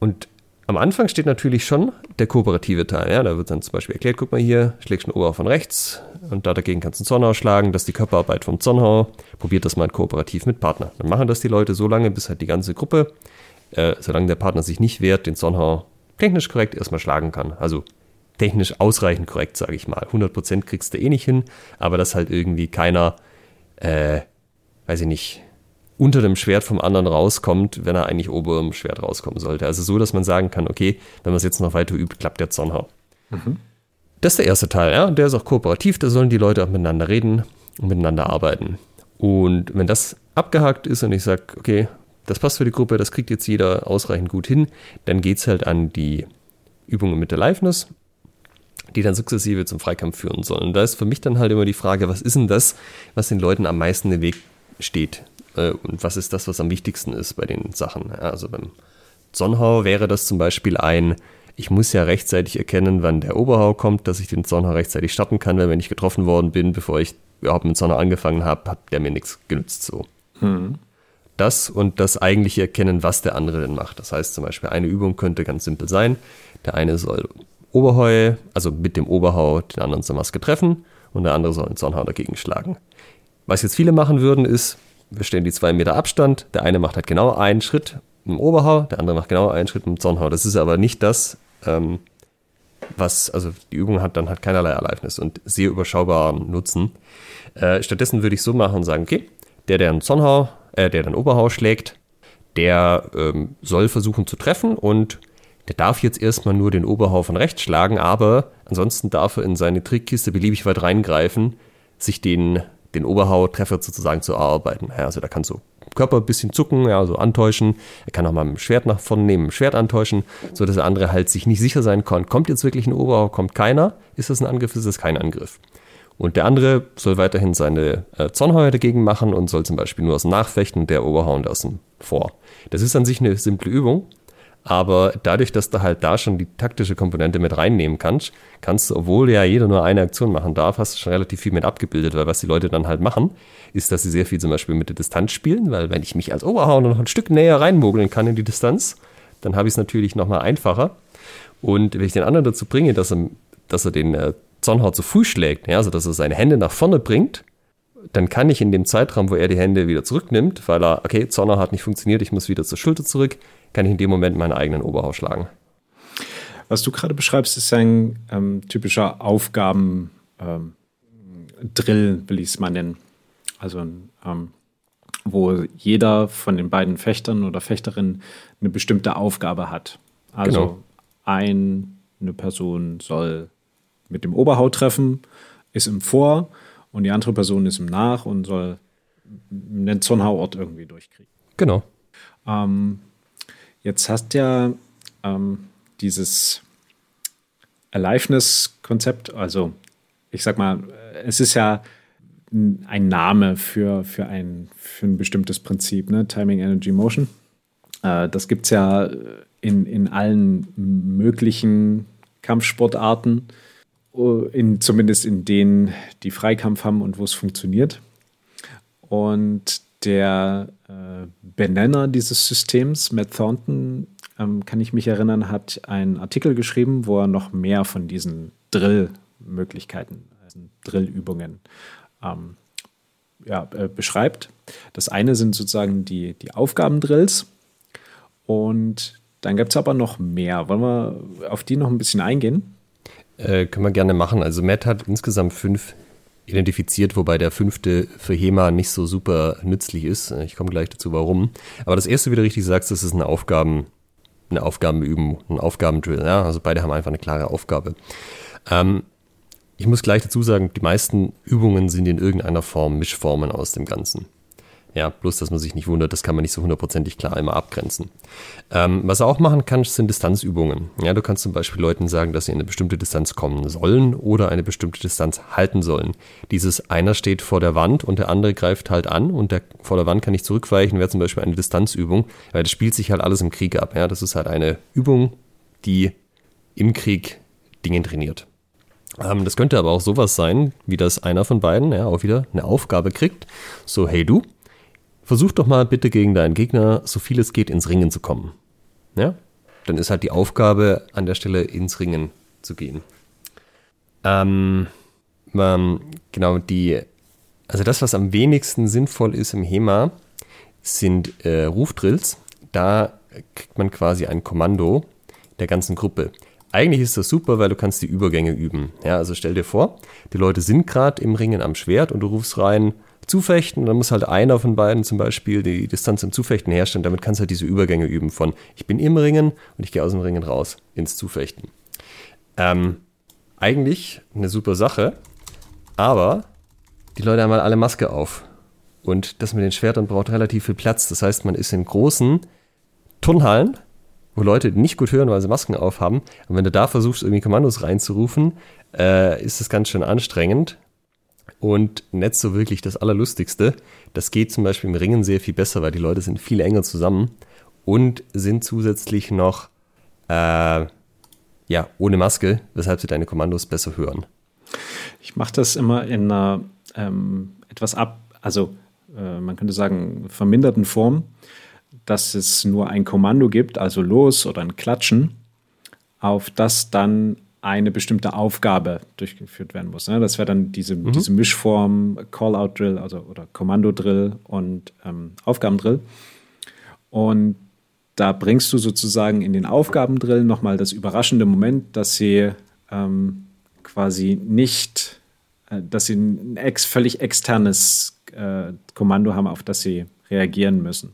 Und am Anfang steht natürlich schon der kooperative Teil. Ja? Da wird dann zum Beispiel erklärt, guck mal hier, schlägst einen Ober von rechts und da dagegen kannst du einen Zornhau schlagen. Das ist die Körperarbeit vom Zornhau. Probiert das mal kooperativ mit Partner. Dann machen das die Leute so lange, bis halt die ganze Gruppe, äh, solange der Partner sich nicht wehrt, den Zornhau technisch korrekt erstmal schlagen kann. Also technisch ausreichend korrekt, sage ich mal. 100% kriegst du eh nicht hin, aber dass halt irgendwie keiner, äh, weiß ich nicht, unter dem Schwert vom anderen rauskommt, wenn er eigentlich ober dem Schwert rauskommen sollte. Also so, dass man sagen kann, okay, wenn man es jetzt noch weiter übt, klappt der Zornhau. Mhm. Das ist der erste Teil, ja. Der ist auch kooperativ, da sollen die Leute auch miteinander reden und miteinander arbeiten. Und wenn das abgehakt ist und ich sage, okay, das passt für die Gruppe, das kriegt jetzt jeder ausreichend gut hin, dann geht es halt an die Übungen mit der Liveness, die dann sukzessive zum Freikampf führen sollen. Und da ist für mich dann halt immer die Frage, was ist denn das, was den Leuten am meisten im Weg steht? Äh, und was ist das, was am wichtigsten ist bei den Sachen. Ja, also beim Sonnhau wäre das zum Beispiel ein, ich muss ja rechtzeitig erkennen, wann der Oberhau kommt, dass ich den Zornhau rechtzeitig starten kann, weil wenn ich getroffen worden bin, bevor ich überhaupt mit Zornhau angefangen habe, hat der mir nichts genützt so. Hm. Das und das eigentliche Erkennen, was der andere denn macht. Das heißt zum Beispiel, eine Übung könnte ganz simpel sein. Der eine soll Oberheu, also mit dem Oberhau den anderen zur Maske treffen und der andere soll den Zornhau dagegen schlagen. Was jetzt viele machen würden, ist, wir stellen die zwei Meter Abstand, der eine macht halt genau einen Schritt dem Oberhau, der andere macht genau einen Schritt dem Zornhau. Das ist aber nicht das, ähm, was, also die Übung hat dann halt keinerlei Erleibnis und sehr überschaubaren Nutzen. Äh, stattdessen würde ich so machen und sagen, okay, der, der einen Zornhau, äh, der den Oberhau schlägt, der ähm, soll versuchen zu treffen und der darf jetzt erstmal nur den Oberhau von rechts schlagen, aber ansonsten darf er in seine Trickkiste beliebig weit reingreifen, sich den, den Oberhau-Treffer sozusagen zu erarbeiten. Ja, also da kann so Körper ein bisschen zucken, ja, so antäuschen. Er kann auch mal mit dem Schwert nach vorne nehmen, Schwert antäuschen, so dass der andere halt sich nicht sicher sein kann. Kommt jetzt wirklich ein Oberhau, kommt keiner? Ist das ein Angriff, ist das kein Angriff? Und der andere soll weiterhin seine äh, Zornheuer dagegen machen und soll zum Beispiel nur aus dem Nachfechten, der Oberhau und aus dem Vor. Das ist an sich eine simple Übung, aber dadurch, dass du halt da schon die taktische Komponente mit reinnehmen kannst, kannst du, obwohl ja jeder nur eine Aktion machen darf, hast du schon relativ viel mit abgebildet, weil was die Leute dann halt machen, ist, dass sie sehr viel zum Beispiel mit der Distanz spielen, weil wenn ich mich als Oberhau noch ein Stück näher reinmogeln kann in die Distanz, dann habe ich es natürlich nochmal einfacher. Und wenn ich den anderen dazu bringe, dass er, dass er den äh, Zornhau zu Fuß schlägt, ja, also dass er seine Hände nach vorne bringt, dann kann ich in dem Zeitraum, wo er die Hände wieder zurücknimmt, weil er, okay, Zornhau hat nicht funktioniert, ich muss wieder zur Schulter zurück, kann ich in dem Moment meinen eigenen Oberhaus schlagen. Was du gerade beschreibst, ist ein ähm, typischer Aufgaben-Drill, ähm, will ich es mal nennen. Also ähm, wo jeder von den beiden Fechtern oder Fechterinnen eine bestimmte Aufgabe hat. Also genau. ein, eine Person soll mit dem Oberhaut treffen, ist im Vor und die andere Person ist im Nach und soll einen Zornhauort irgendwie durchkriegen. Genau. Ähm, Jetzt hast ja ähm, dieses Aliveness-Konzept, also ich sag mal, es ist ja ein Name für, für, ein, für ein bestimmtes Prinzip, ne? Timing, Energy, Motion. Äh, das gibt es ja in, in allen möglichen Kampfsportarten, in, zumindest in denen die Freikampf haben und wo es funktioniert. Und der äh, Benenner dieses Systems, Matt Thornton, ähm, kann ich mich erinnern, hat einen Artikel geschrieben, wo er noch mehr von diesen Drill-Möglichkeiten, also Drill-Übungen ähm, ja, äh, beschreibt. Das eine sind sozusagen die, die Aufgabendrills und dann gibt es aber noch mehr. Wollen wir auf die noch ein bisschen eingehen? Äh, können wir gerne machen. Also Matt hat insgesamt fünf identifiziert, wobei der fünfte für HEMA nicht so super nützlich ist. Ich komme gleich dazu, warum. Aber das erste, wie du richtig sagst, das ist eine Aufgaben, eine Aufgabenübung, ein Aufgabendrill. Ja? Also beide haben einfach eine klare Aufgabe. Ähm, ich muss gleich dazu sagen, die meisten Übungen sind in irgendeiner Form Mischformen aus dem Ganzen. Ja, bloß, dass man sich nicht wundert, das kann man nicht so hundertprozentig klar immer abgrenzen. Ähm, was er auch machen kann, sind Distanzübungen. Ja, du kannst zum Beispiel Leuten sagen, dass sie in eine bestimmte Distanz kommen sollen oder eine bestimmte Distanz halten sollen. Dieses einer steht vor der Wand und der andere greift halt an und der vor der Wand kann nicht zurückweichen, wäre zum Beispiel eine Distanzübung, weil das spielt sich halt alles im Krieg ab. Ja, das ist halt eine Übung, die im Krieg Dinge trainiert. Ähm, das könnte aber auch sowas sein, wie dass einer von beiden ja auch wieder eine Aufgabe kriegt. So, hey du, versuch doch mal bitte gegen deinen Gegner, so viel es geht, ins Ringen zu kommen. Ja? Dann ist halt die Aufgabe, an der Stelle ins Ringen zu gehen. Ähm, ähm, genau, die, also das, was am wenigsten sinnvoll ist im HEMA, sind äh, Rufdrills. Da kriegt man quasi ein Kommando der ganzen Gruppe. Eigentlich ist das super, weil du kannst die Übergänge üben. Ja, also stell dir vor, die Leute sind gerade im Ringen am Schwert und du rufst rein, Zufechten, dann muss halt einer von beiden zum Beispiel die Distanz im Zufechten herstellen. Damit kannst du halt diese Übergänge üben von ich bin im Ringen und ich gehe aus dem Ringen raus ins Zufechten. Ähm, eigentlich eine super Sache, aber die Leute haben halt alle Maske auf. Und das mit den Schwertern braucht relativ viel Platz. Das heißt, man ist in großen Turnhallen, wo Leute nicht gut hören, weil sie Masken aufhaben. Und wenn du da versuchst, irgendwie Kommandos reinzurufen, äh, ist das ganz schön anstrengend und nicht so wirklich das Allerlustigste. Das geht zum Beispiel im Ringen sehr viel besser, weil die Leute sind viel enger zusammen und sind zusätzlich noch äh, ja, ohne Maske, weshalb sie deine Kommandos besser hören. Ich mache das immer in einer ähm, etwas ab, also äh, man könnte sagen, verminderten Form, dass es nur ein Kommando gibt, also los oder ein Klatschen, auf das dann eine bestimmte Aufgabe durchgeführt werden muss. Ne? Das wäre dann diese, mhm. diese Mischform Call-out-Drill also, oder Kommando-Drill und ähm, Aufgabendrill. Und da bringst du sozusagen in den Aufgabendrill nochmal das überraschende Moment, dass sie ähm, quasi nicht, äh, dass sie ein ex, völlig externes äh, Kommando haben, auf das sie reagieren müssen.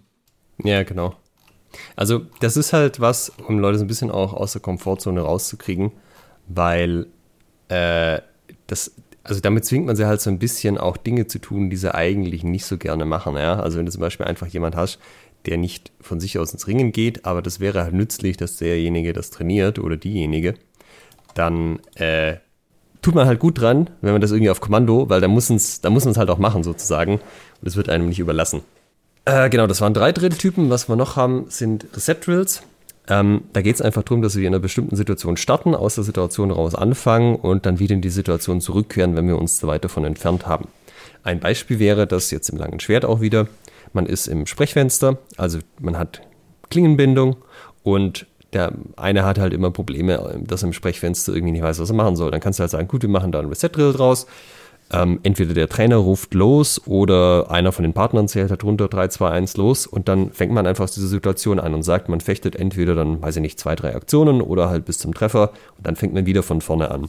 Ja, genau. Also das ist halt was, um Leute so ein bisschen auch aus der Komfortzone rauszukriegen weil äh, das, also damit zwingt man sie halt so ein bisschen auch Dinge zu tun, die sie eigentlich nicht so gerne machen. Ja? Also wenn du zum Beispiel einfach jemand hast, der nicht von sich aus ins Ringen geht, aber das wäre halt nützlich, dass derjenige das trainiert oder diejenige, dann äh, tut man halt gut dran, wenn man das irgendwie auf Kommando, weil da muss man es halt auch machen sozusagen und es wird einem nicht überlassen. Äh, genau, das waren drei Drilltypen. Was wir noch haben, sind Reset-Drills. Ähm, da geht es einfach darum, dass wir in einer bestimmten Situation starten, aus der Situation raus anfangen und dann wieder in die Situation zurückkehren, wenn wir uns zu weit davon entfernt haben. Ein Beispiel wäre das jetzt im langen Schwert auch wieder. Man ist im Sprechfenster, also man hat Klingenbindung und der eine hat halt immer Probleme, dass er im Sprechfenster irgendwie nicht weiß, was er machen soll. Dann kannst du halt sagen, gut, wir machen da ein Reset-Drill draus ähm, entweder der Trainer ruft los oder einer von den Partnern zählt halt runter 3, 2, 1 los und dann fängt man einfach aus dieser Situation an und sagt, man fechtet entweder dann, weiß ich nicht, zwei, drei Aktionen oder halt bis zum Treffer und dann fängt man wieder von vorne an.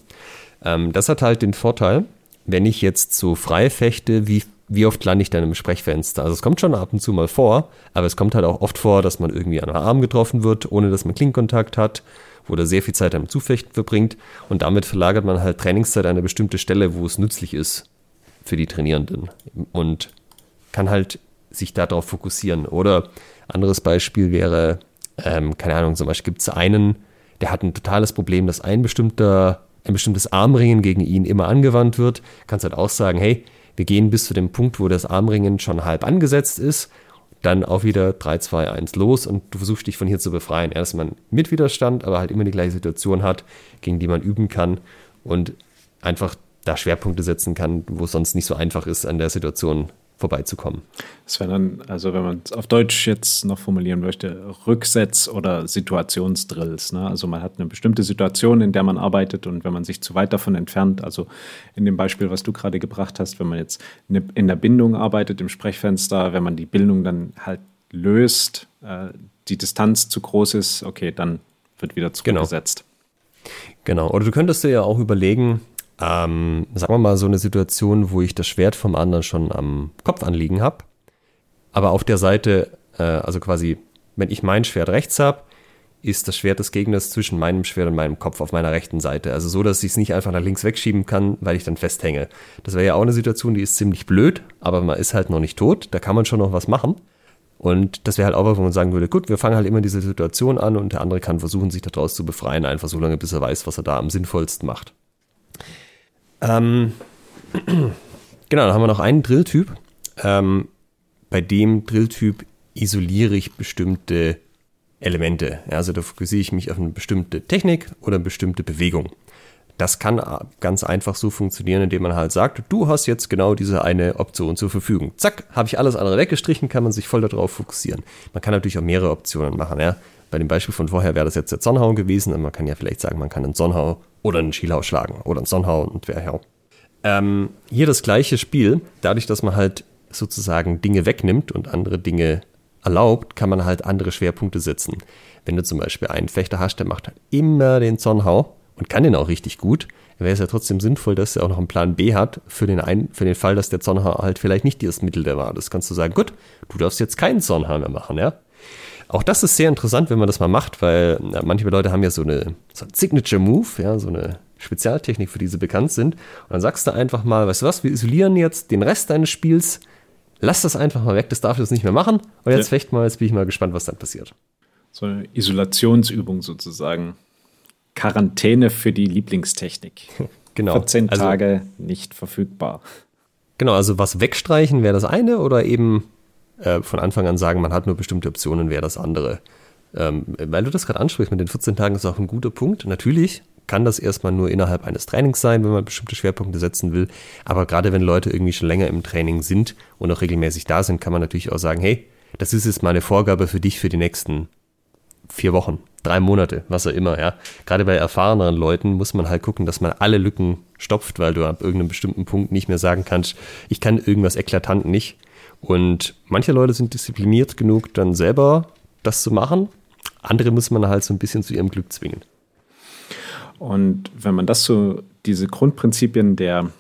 Ähm, das hat halt den Vorteil, wenn ich jetzt so frei fechte, wie, wie oft lande ich dann im Sprechfenster? Also es kommt schon ab und zu mal vor, aber es kommt halt auch oft vor, dass man irgendwie an den Arm getroffen wird, ohne dass man Klingkontakt hat wo er sehr viel Zeit am Zufechten verbringt und damit verlagert man halt Trainingszeit an eine bestimmte Stelle, wo es nützlich ist für die Trainierenden und kann halt sich darauf fokussieren. Oder anderes Beispiel wäre, ähm, keine Ahnung, zum Beispiel gibt es einen, der hat ein totales Problem, dass ein bestimmter, ein bestimmtes Armringen gegen ihn immer angewandt wird. Kannst halt auch sagen, hey, wir gehen bis zu dem Punkt, wo das Armringen schon halb angesetzt ist dann auch wieder 3, 2, 1 los und du versuchst dich von hier zu befreien. Ja, man mit Widerstand, aber halt immer die gleiche Situation hat, gegen die man üben kann und einfach da Schwerpunkte setzen kann, wo es sonst nicht so einfach ist, an der Situation vorbeizukommen. Das wäre dann, also wenn man es auf Deutsch jetzt noch formulieren möchte, Rücksetz- oder Situationsdrills. Ne? Also man hat eine bestimmte Situation, in der man arbeitet und wenn man sich zu weit davon entfernt, also in dem Beispiel, was du gerade gebracht hast, wenn man jetzt in der Bindung arbeitet, im Sprechfenster, wenn man die Bindung dann halt löst, äh, die Distanz zu groß ist, okay, dann wird wieder genau. zurückgesetzt. Genau. genau. Oder du könntest dir ja auch überlegen, ähm, sagen wir mal, so eine Situation, wo ich das Schwert vom anderen schon am Kopf anliegen habe, aber auf der Seite, äh, also quasi, wenn ich mein Schwert rechts habe, ist das Schwert des Gegners zwischen meinem Schwert und meinem Kopf auf meiner rechten Seite. Also so, dass ich es nicht einfach nach links wegschieben kann, weil ich dann festhänge. Das wäre ja auch eine Situation, die ist ziemlich blöd, aber man ist halt noch nicht tot. Da kann man schon noch was machen. Und das wäre halt auch wo man sagen würde, gut, wir fangen halt immer diese Situation an und der andere kann versuchen, sich daraus zu befreien, einfach so lange, bis er weiß, was er da am sinnvollsten macht. Ähm, genau, dann haben wir noch einen Drilltyp. Ähm, bei dem Drilltyp isoliere ich bestimmte Elemente. Also da fokussiere ich mich auf eine bestimmte Technik oder eine bestimmte Bewegung. Das kann ganz einfach so funktionieren, indem man halt sagt, du hast jetzt genau diese eine Option zur Verfügung. Zack, habe ich alles andere weggestrichen, kann man sich voll darauf fokussieren. Man kann natürlich auch mehrere Optionen machen. Ja? Bei dem Beispiel von vorher wäre das jetzt der Sonnenhau gewesen. Und man kann ja vielleicht sagen, man kann einen Sonnenhau oder einen Schielhau schlagen oder einen Sonnenhau und Wehrhau. Ähm, hier das gleiche Spiel, dadurch, dass man halt sozusagen Dinge wegnimmt und andere Dinge erlaubt, kann man halt andere Schwerpunkte setzen. Wenn du zum Beispiel einen Fechter hast, der macht halt immer den Sonnenhau und kann den auch richtig gut, wäre es ja trotzdem sinnvoll, dass er auch noch einen Plan B hat für den, ein, für den Fall, dass der Sonnenhau halt vielleicht nicht das Mittel der war. Das kannst du sagen, gut, du darfst jetzt keinen Sonnenhau mehr machen, ja. Auch das ist sehr interessant, wenn man das mal macht, weil ja, manche Leute haben ja so eine so ein Signature Move, ja, so eine Spezialtechnik, für die sie bekannt sind. Und dann sagst du einfach mal, weißt du was, wir isolieren jetzt den Rest deines Spiels, lass das einfach mal weg, das darf das nicht mehr machen. Und jetzt ja. fecht mal, jetzt bin ich mal gespannt, was dann passiert. So eine Isolationsübung sozusagen. Quarantäne für die Lieblingstechnik. [LAUGHS] genau. Für zehn also, Tage nicht verfügbar. Genau, also was wegstreichen wäre das eine oder eben äh, von Anfang an sagen, man hat nur bestimmte Optionen, wäre das andere. ähm, weil du das gerade ansprichst mit den 14 Tagen, ist auch ein guter Punkt. Natürlich kann das erstmal nur innerhalb eines Trainings sein, wenn man bestimmte Schwerpunkte setzen will. Aber gerade wenn Leute irgendwie schon länger im Training sind und auch regelmäßig da sind, kann man natürlich auch sagen, hey, das ist jetzt meine Vorgabe für dich für die nächsten vier Wochen, drei Monate, was auch immer, ja. Gerade bei erfahreneren Leuten muss man halt gucken, dass man alle Lücken stopft, weil du ab irgendeinem bestimmten Punkt nicht mehr sagen kannst, ich kann irgendwas eklatant nicht. Und manche Leute sind diszipliniert genug, dann selber das zu machen. Andere muss man halt so ein bisschen zu ihrem Glück zwingen. Und wenn man das so, diese Grundprinzipien der,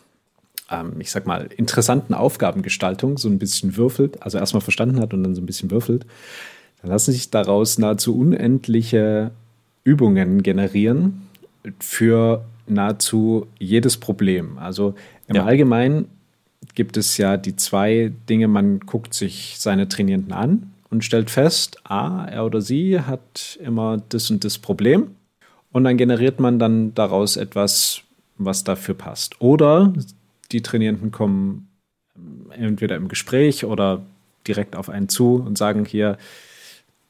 ähm, ich sag mal, interessanten Aufgabengestaltung so ein bisschen würfelt, also erstmal verstanden hat und dann so ein bisschen würfelt, dann lassen sich daraus nahezu unendliche Übungen generieren für nahezu jedes Problem. Also im ja. Allgemeinen gibt es ja die zwei Dinge, man guckt sich seine Trainierenden an und stellt fest, ah, er oder sie hat immer das und das Problem. Und dann generiert man dann daraus etwas, was dafür passt. Oder die Trainierenden kommen entweder im Gespräch oder direkt auf einen zu und sagen hier,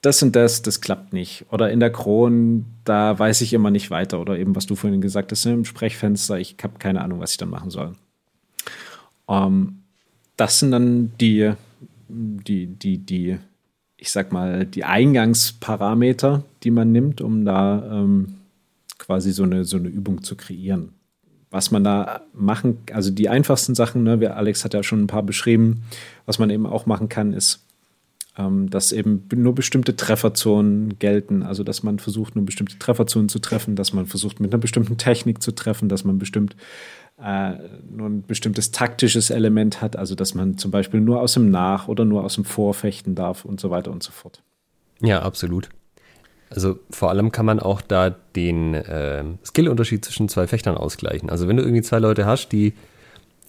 das und das, das klappt nicht. Oder in der Kron, da weiß ich immer nicht weiter. Oder eben, was du vorhin gesagt hast, im Sprechfenster, ich habe keine Ahnung, was ich dann machen soll. Ähm, das sind dann die, die, die, die, ich sag mal, die Eingangsparameter, die man nimmt, um da ähm, quasi so eine, so eine Übung zu kreieren. Was man da machen, also die einfachsten Sachen, ne, Alex hat ja schon ein paar beschrieben, was man eben auch machen kann, ist ähm, dass eben nur bestimmte Trefferzonen gelten. Also dass man versucht, nur bestimmte Trefferzonen zu treffen, dass man versucht, mit einer bestimmten Technik zu treffen, dass man bestimmt äh, nur ein bestimmtes taktisches Element hat, also dass man zum Beispiel nur aus dem Nach- oder nur aus dem Vorfechten darf und so weiter und so fort. Ja, absolut. Also vor allem kann man auch da den äh, Skillunterschied zwischen zwei Fechtern ausgleichen. Also wenn du irgendwie zwei Leute hast, die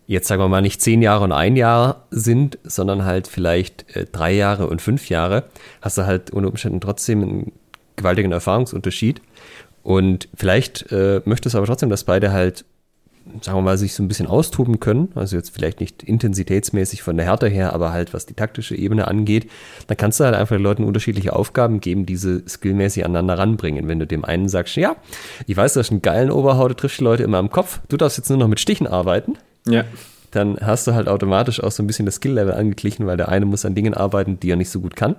jetzt sagen wir mal nicht zehn Jahre und ein Jahr sind, sondern halt vielleicht äh, drei Jahre und fünf Jahre, hast du halt unter Umständen trotzdem einen gewaltigen Erfahrungsunterschied. Und vielleicht äh, möchtest du aber trotzdem, dass beide halt, sagen wir mal, sich so ein bisschen austoben können. Also jetzt vielleicht nicht intensitätsmäßig von der Härte her, aber halt was die taktische Ebene angeht. Dann kannst du halt einfach den Leuten unterschiedliche Aufgaben geben, diese skillmäßig aneinander ranbringen. Wenn du dem einen sagst, ja, ich weiß, du hast einen geilen Oberhaut, du triffst die Leute immer am Kopf, du darfst jetzt nur noch mit Stichen arbeiten ja. Dann hast du halt automatisch auch so ein bisschen das Skill-Level angeglichen, weil der eine muss an Dingen arbeiten, die er nicht so gut kann.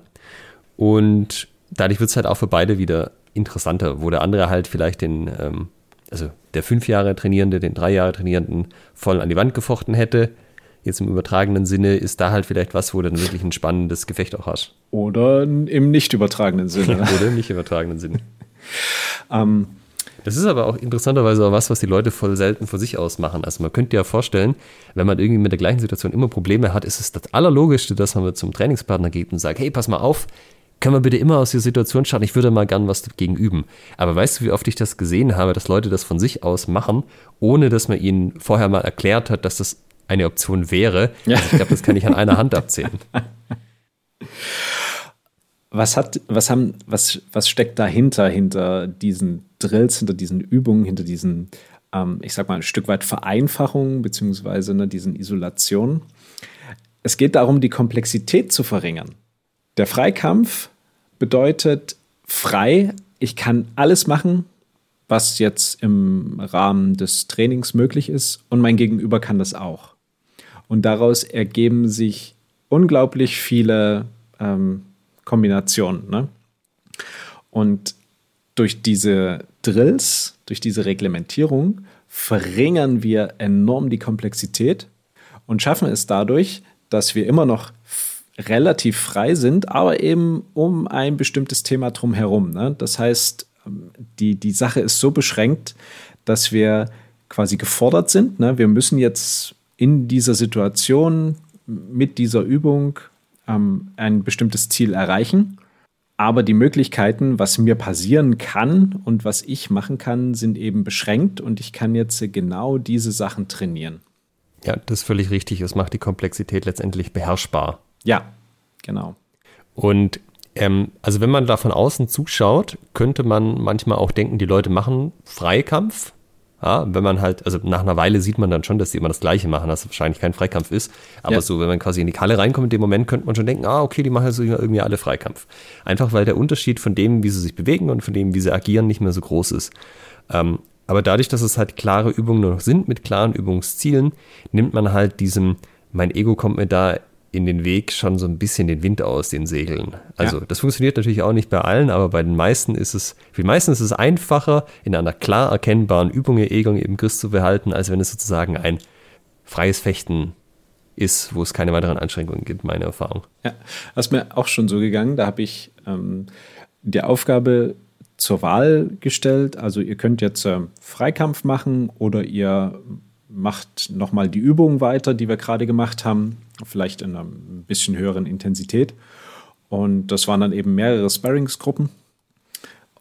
Und dadurch wird es halt auch für beide wieder interessanter, wo der andere halt vielleicht den, ähm, also der fünf Jahre Trainierende, den drei Jahre Trainierenden voll an die Wand gefochten hätte. Jetzt im übertragenen Sinne ist da halt vielleicht was, wo du dann wirklich ein spannendes Gefecht auch hast. Oder im nicht übertragenen Sinne. [LAUGHS] Oder im nicht übertragenen Sinne. [LAUGHS] ähm, das ist aber auch interessanterweise auch was, was die Leute voll selten von sich aus machen. Also man könnte ja vorstellen, wenn man irgendwie mit der gleichen Situation immer Probleme hat, ist es das Allerlogischste, dass man zum Trainingspartner geht und sagt, hey, pass mal auf, können wir bitte immer aus der Situation starten? Ich würde mal gern was dagegen üben. Aber weißt du, wie oft ich das gesehen habe, dass Leute das von sich aus machen, ohne dass man ihnen vorher mal erklärt hat, dass das eine Option wäre? Ja. Also ich glaube, das kann ich an einer Hand abzählen. [LAUGHS] Was hat, was haben, was, was steckt dahinter, hinter diesen Drills, hinter diesen Übungen, hinter diesen, ähm, ich sag mal, ein Stück weit Vereinfachungen, beziehungsweise ne, diesen Isolationen? Es geht darum, die Komplexität zu verringern. Der Freikampf bedeutet frei, ich kann alles machen, was jetzt im Rahmen des Trainings möglich ist, und mein Gegenüber kann das auch. Und daraus ergeben sich unglaublich viele ähm, Kombination. Ne? Und durch diese Drills, durch diese Reglementierung verringern wir enorm die Komplexität und schaffen es dadurch, dass wir immer noch relativ frei sind, aber eben um ein bestimmtes Thema drumherum. Ne? Das heißt, die, die Sache ist so beschränkt, dass wir quasi gefordert sind. Ne? Wir müssen jetzt in dieser Situation mit dieser Übung ähm, ein bestimmtes Ziel erreichen. Aber die Möglichkeiten, was mir passieren kann und was ich machen kann, sind eben beschränkt und ich kann jetzt genau diese Sachen trainieren. Ja, das ist völlig richtig. Es macht die Komplexität letztendlich beherrschbar. Ja, genau. Und ähm, also wenn man da von außen zuschaut, könnte man manchmal auch denken, die Leute machen Freikampf, Ja, wenn man halt, also nach einer Weile sieht man dann schon, dass die immer das Gleiche machen, dass es wahrscheinlich kein Freikampf ist. Aber ja. so, wenn man quasi in die Kalle reinkommt, in dem Moment könnte man schon denken, ah, okay, die machen also irgendwie alle Freikampf. Einfach weil der Unterschied von dem, wie sie sich bewegen und von dem, wie sie agieren, nicht mehr so groß ist. Ähm, aber dadurch, dass es halt klare Übungen nur noch sind mit klaren Übungszielen, nimmt man halt diesem, mein Ego kommt mir da in den Weg schon so ein bisschen den Wind aus den Segeln. Also ja. das funktioniert natürlich auch nicht bei allen, aber bei den meisten ist es, für die meisten ist es einfacher, in einer klar erkennbaren Übung ihr Ego im Griff zu behalten, als wenn es sozusagen ein freies Fechten ist, wo es keine weiteren Einschränkungen gibt, meine Erfahrung. Ja, das ist mir auch schon so gegangen. Da habe ich ähm, die Aufgabe zur Wahl gestellt. Also ihr könnt jetzt äh, Freikampf machen oder ihr macht nochmal die Übung weiter, die wir gerade gemacht haben, vielleicht in einer ein bisschen höheren Intensität. Und das waren dann eben mehrere Sparringsgruppen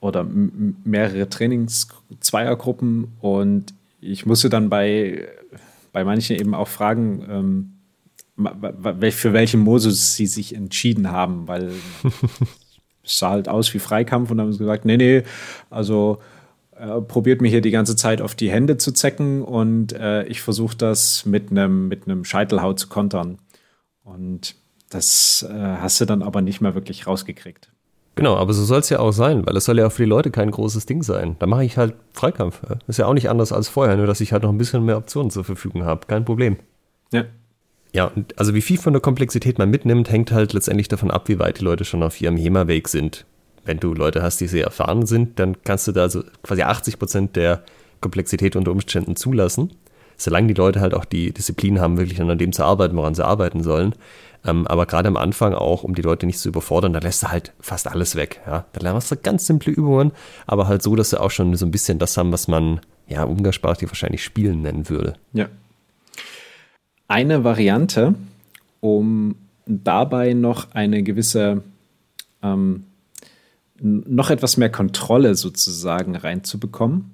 oder mehrere Trainings-Zweiergruppen. Und ich musste dann bei, bei manchen eben auch fragen, ähm, für welchen Modus sie sich entschieden haben, weil [LAUGHS] es sah halt aus wie Freikampf und dann haben sie gesagt, nee, nee, also äh, probiert mir hier die ganze Zeit auf die Hände zu zecken und äh, ich versuche das mit einem mit Scheitelhaut zu kontern. Und das äh, hast du dann aber nicht mehr wirklich rausgekriegt. Genau, aber so soll es ja auch sein, weil es soll ja auch für die Leute kein großes Ding sein. Da mache ich halt Freikampf. Ist ja auch nicht anders als vorher, nur dass ich halt noch ein bisschen mehr Optionen zur Verfügung habe. Kein Problem. Ja. Ja, und also wie viel von der Komplexität man mitnimmt, hängt halt letztendlich davon ab, wie weit die Leute schon auf ihrem HEMA-Weg sind wenn du Leute hast, die sehr erfahren sind, dann kannst du da so quasi 80 Prozent der Komplexität unter Umständen zulassen, solange die Leute halt auch die Disziplin haben, wirklich an dem zu arbeiten, woran sie arbeiten sollen. Ähm, aber gerade am Anfang auch, um die Leute nicht zu überfordern, da lässt du halt fast alles weg. Ja? Da lernst du ganz simple Übungen, aber halt so, dass sie auch schon so ein bisschen das haben, was man ja umgangssprachlich wahrscheinlich Spielen nennen würde. Ja. Eine Variante, um dabei noch eine gewisse ähm, noch etwas mehr Kontrolle sozusagen reinzubekommen,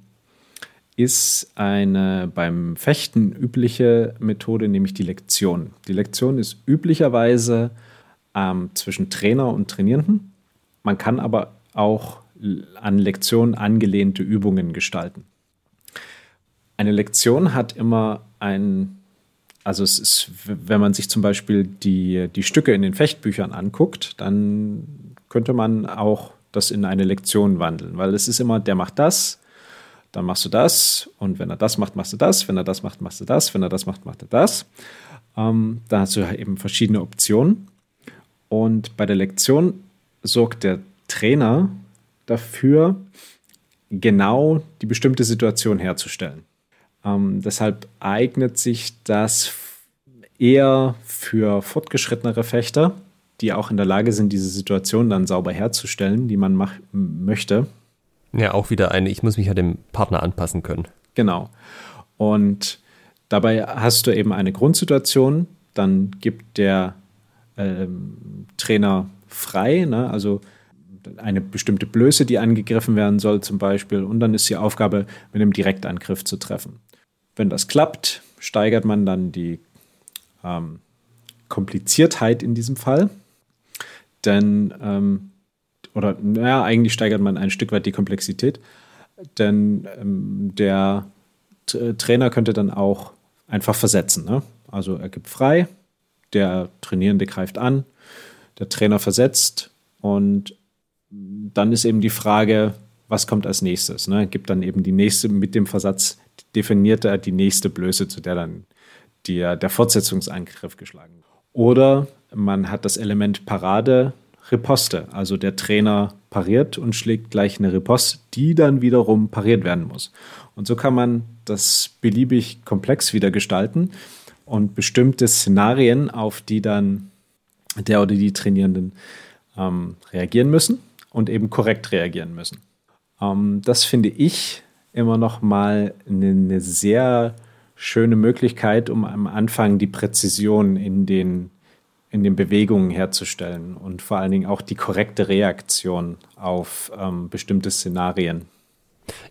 ist eine beim Fechten übliche Methode, nämlich die Lektion. Die Lektion ist üblicherweise ähm, zwischen Trainer und Trainierenden. Man kann aber auch an Lektionen angelehnte Übungen gestalten. Eine Lektion hat immer ein, also es ist, wenn man sich zum Beispiel die, die Stücke in den Fechtbüchern anguckt, dann könnte man auch das in eine Lektion wandeln, weil es ist immer, der macht das, dann machst du das und wenn er das macht, machst du das, wenn er das macht, machst du das, wenn er das macht, macht er das. Ähm, da hast du eben verschiedene Optionen und bei der Lektion sorgt der Trainer dafür, genau die bestimmte Situation herzustellen. Ähm, deshalb eignet sich das eher für fortgeschrittenere Fechter, die auch in der Lage sind, diese Situation dann sauber herzustellen, die man möchte. Ja, auch wieder eine, ich muss mich ja dem Partner anpassen können. Genau. Und dabei hast du eben eine Grundsituation, dann gibt der ähm, Trainer frei, ne? also eine bestimmte Blöße, die angegriffen werden soll zum Beispiel, und dann ist die Aufgabe, mit einem Direktangriff zu treffen. Wenn das klappt, steigert man dann die ähm, Kompliziertheit in diesem Fall denn, ähm, oder naja, eigentlich steigert man ein Stück weit die Komplexität, denn ähm, der T Trainer könnte dann auch einfach versetzen. Ne? Also er gibt frei, der Trainierende greift an, der Trainer versetzt und dann ist eben die Frage, was kommt als nächstes? Ne? Gibt dann eben die nächste, mit dem Versatz definiert er die nächste Blöße, zu der dann die, der Fortsetzungsangriff geschlagen wird. Oder man hat das Element Parade, Riposte. Also der Trainer pariert und schlägt gleich eine Riposte, die dann wiederum pariert werden muss. Und so kann man das beliebig komplex wieder gestalten und bestimmte Szenarien, auf die dann der oder die Trainierenden ähm, reagieren müssen und eben korrekt reagieren müssen. Ähm, das finde ich immer noch mal eine, eine sehr schöne Möglichkeit, um am Anfang die Präzision in den in den Bewegungen herzustellen und vor allen Dingen auch die korrekte Reaktion auf ähm, bestimmte Szenarien.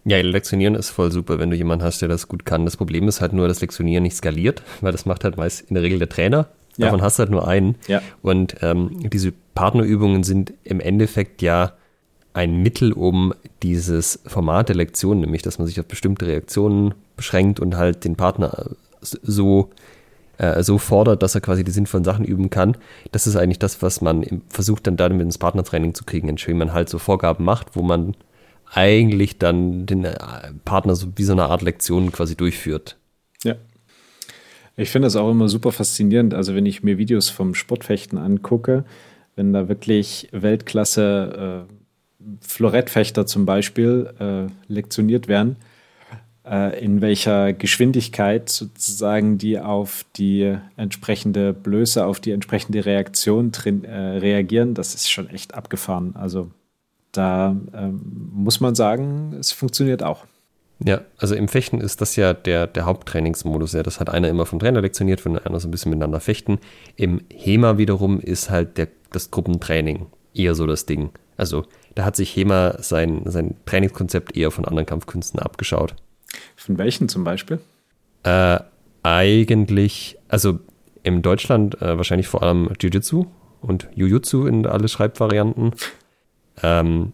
Ja, Lektionieren ist voll super, wenn du jemanden hast, der das gut kann. Das Problem ist halt nur, dass Lektionieren nicht skaliert, weil das macht halt meist in der Regel der Trainer. Davon ja. hast du halt nur einen. Ja. Und ähm, diese Partnerübungen sind im Endeffekt ja ein Mittel, um dieses Format der Lektion, nämlich dass man sich auf bestimmte Reaktionen beschränkt und halt den Partner so, äh, so fordert, dass er quasi die sinnvollen Sachen üben kann. Das ist eigentlich das, was man versucht dann damit ins Partnertraining zu kriegen, indem man halt so Vorgaben macht, wo man eigentlich dann den äh, Partner so wie so eine Art Lektion quasi durchführt. Ja. Ich finde das auch immer super faszinierend. Also wenn ich mir Videos vom Sportfechten angucke, wenn da wirklich Weltklasse äh, Florettfechter zum Beispiel äh, lektioniert werden, in welcher Geschwindigkeit sozusagen die auf die entsprechende Blöße, auf die entsprechende Reaktion drin, äh, reagieren, das ist schon echt abgefahren. Also da ähm, muss man sagen, es funktioniert auch. Ja, also im Fechten ist das ja der, der Haupttrainingsmodus. Ja, das hat einer immer vom Trainer lektioniert, wenn einer so ein bisschen miteinander fechten. Im HEMA wiederum ist halt der, das Gruppentraining eher so das Ding. Also da hat sich HEMA sein, sein Trainingskonzept eher von anderen Kampfkünsten abgeschaut. Von welchen zum Beispiel? Äh, eigentlich, also in Deutschland äh, wahrscheinlich vor allem Jiu-Jitsu und Jujutsu in alle Schreibvarianten. Ähm,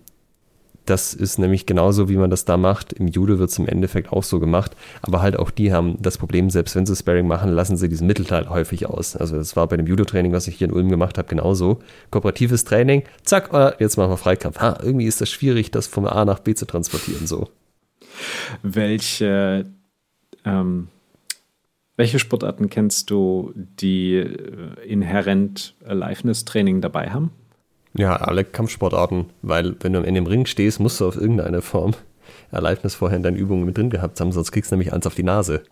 das ist nämlich genauso, wie man das da macht. Im Judo wird es im Endeffekt auch so gemacht. Aber halt auch die haben das Problem, selbst wenn sie Sparring machen, lassen sie diesen Mittelteil häufig aus. Also das war bei dem Judo-Training, was ich hier in Ulm gemacht habe, genauso. Kooperatives Training, zack, oh, jetzt machen wir Freikampf. Ha, irgendwie ist das schwierig, das von A nach B zu transportieren, so. Welche, ähm, welche Sportarten kennst du, die äh, inhärent Aliveness-Training dabei haben? Ja, alle Kampfsportarten, weil wenn du in dem Ring stehst, musst du auf irgendeine Form Erleibnis vorher in deinen Übungen mit drin gehabt haben, sonst kriegst du nämlich eins auf die Nase.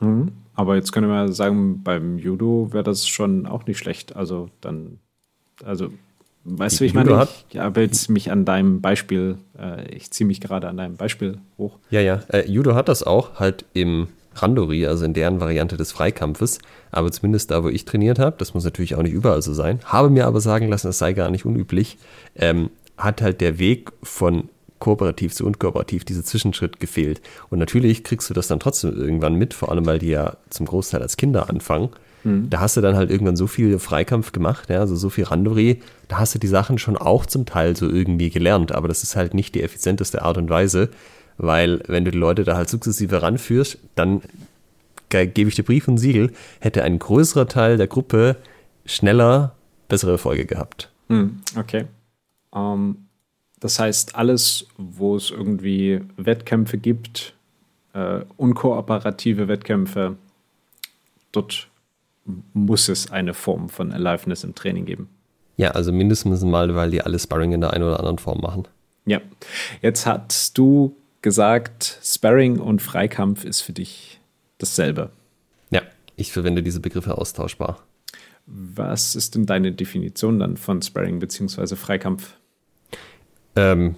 Mhm. Aber jetzt können wir sagen, beim Judo wäre das schon auch nicht schlecht. Also dann, also weißt du, wie ich meine? Ich habe jetzt mich an deinem Beispiel, äh, ich ziehe mich gerade an deinem Beispiel hoch. Ja, ja. Äh, Judo hat das auch halt im Randori, also in deren Variante des Freikampfes, aber zumindest da, wo ich trainiert habe, das muss natürlich auch nicht überall so sein, habe mir aber sagen lassen, es sei gar nicht unüblich, ähm, hat halt der Weg von kooperativ zu unkooperativ, dieser Zwischenschritt gefehlt. Und natürlich kriegst du das dann trotzdem irgendwann mit, vor allem weil die ja zum Großteil als Kinder anfangen. Mhm. Da hast du dann halt irgendwann so viel Freikampf gemacht, ja, also so viel Randori, da hast du die Sachen schon auch zum Teil so irgendwie gelernt, aber das ist halt nicht die effizienteste Art und Weise, weil wenn du die Leute da halt sukzessive ranführst, dann gebe ich dir Brief und Siegel, hätte ein größerer Teil der Gruppe schneller bessere Erfolge gehabt. Hm, okay. Ähm, das heißt, alles, wo es irgendwie Wettkämpfe gibt, äh, unkooperative Wettkämpfe, dort muss es eine Form von Aliveness im Training geben. Ja, also mindestens mal, weil die alle Sparring in der einen oder anderen Form machen. Ja. Jetzt hast du gesagt, Sparring und Freikampf ist für dich dasselbe. Ja, ich verwende diese Begriffe austauschbar. Was ist denn deine Definition dann von Sparring bzw. Freikampf? Ähm,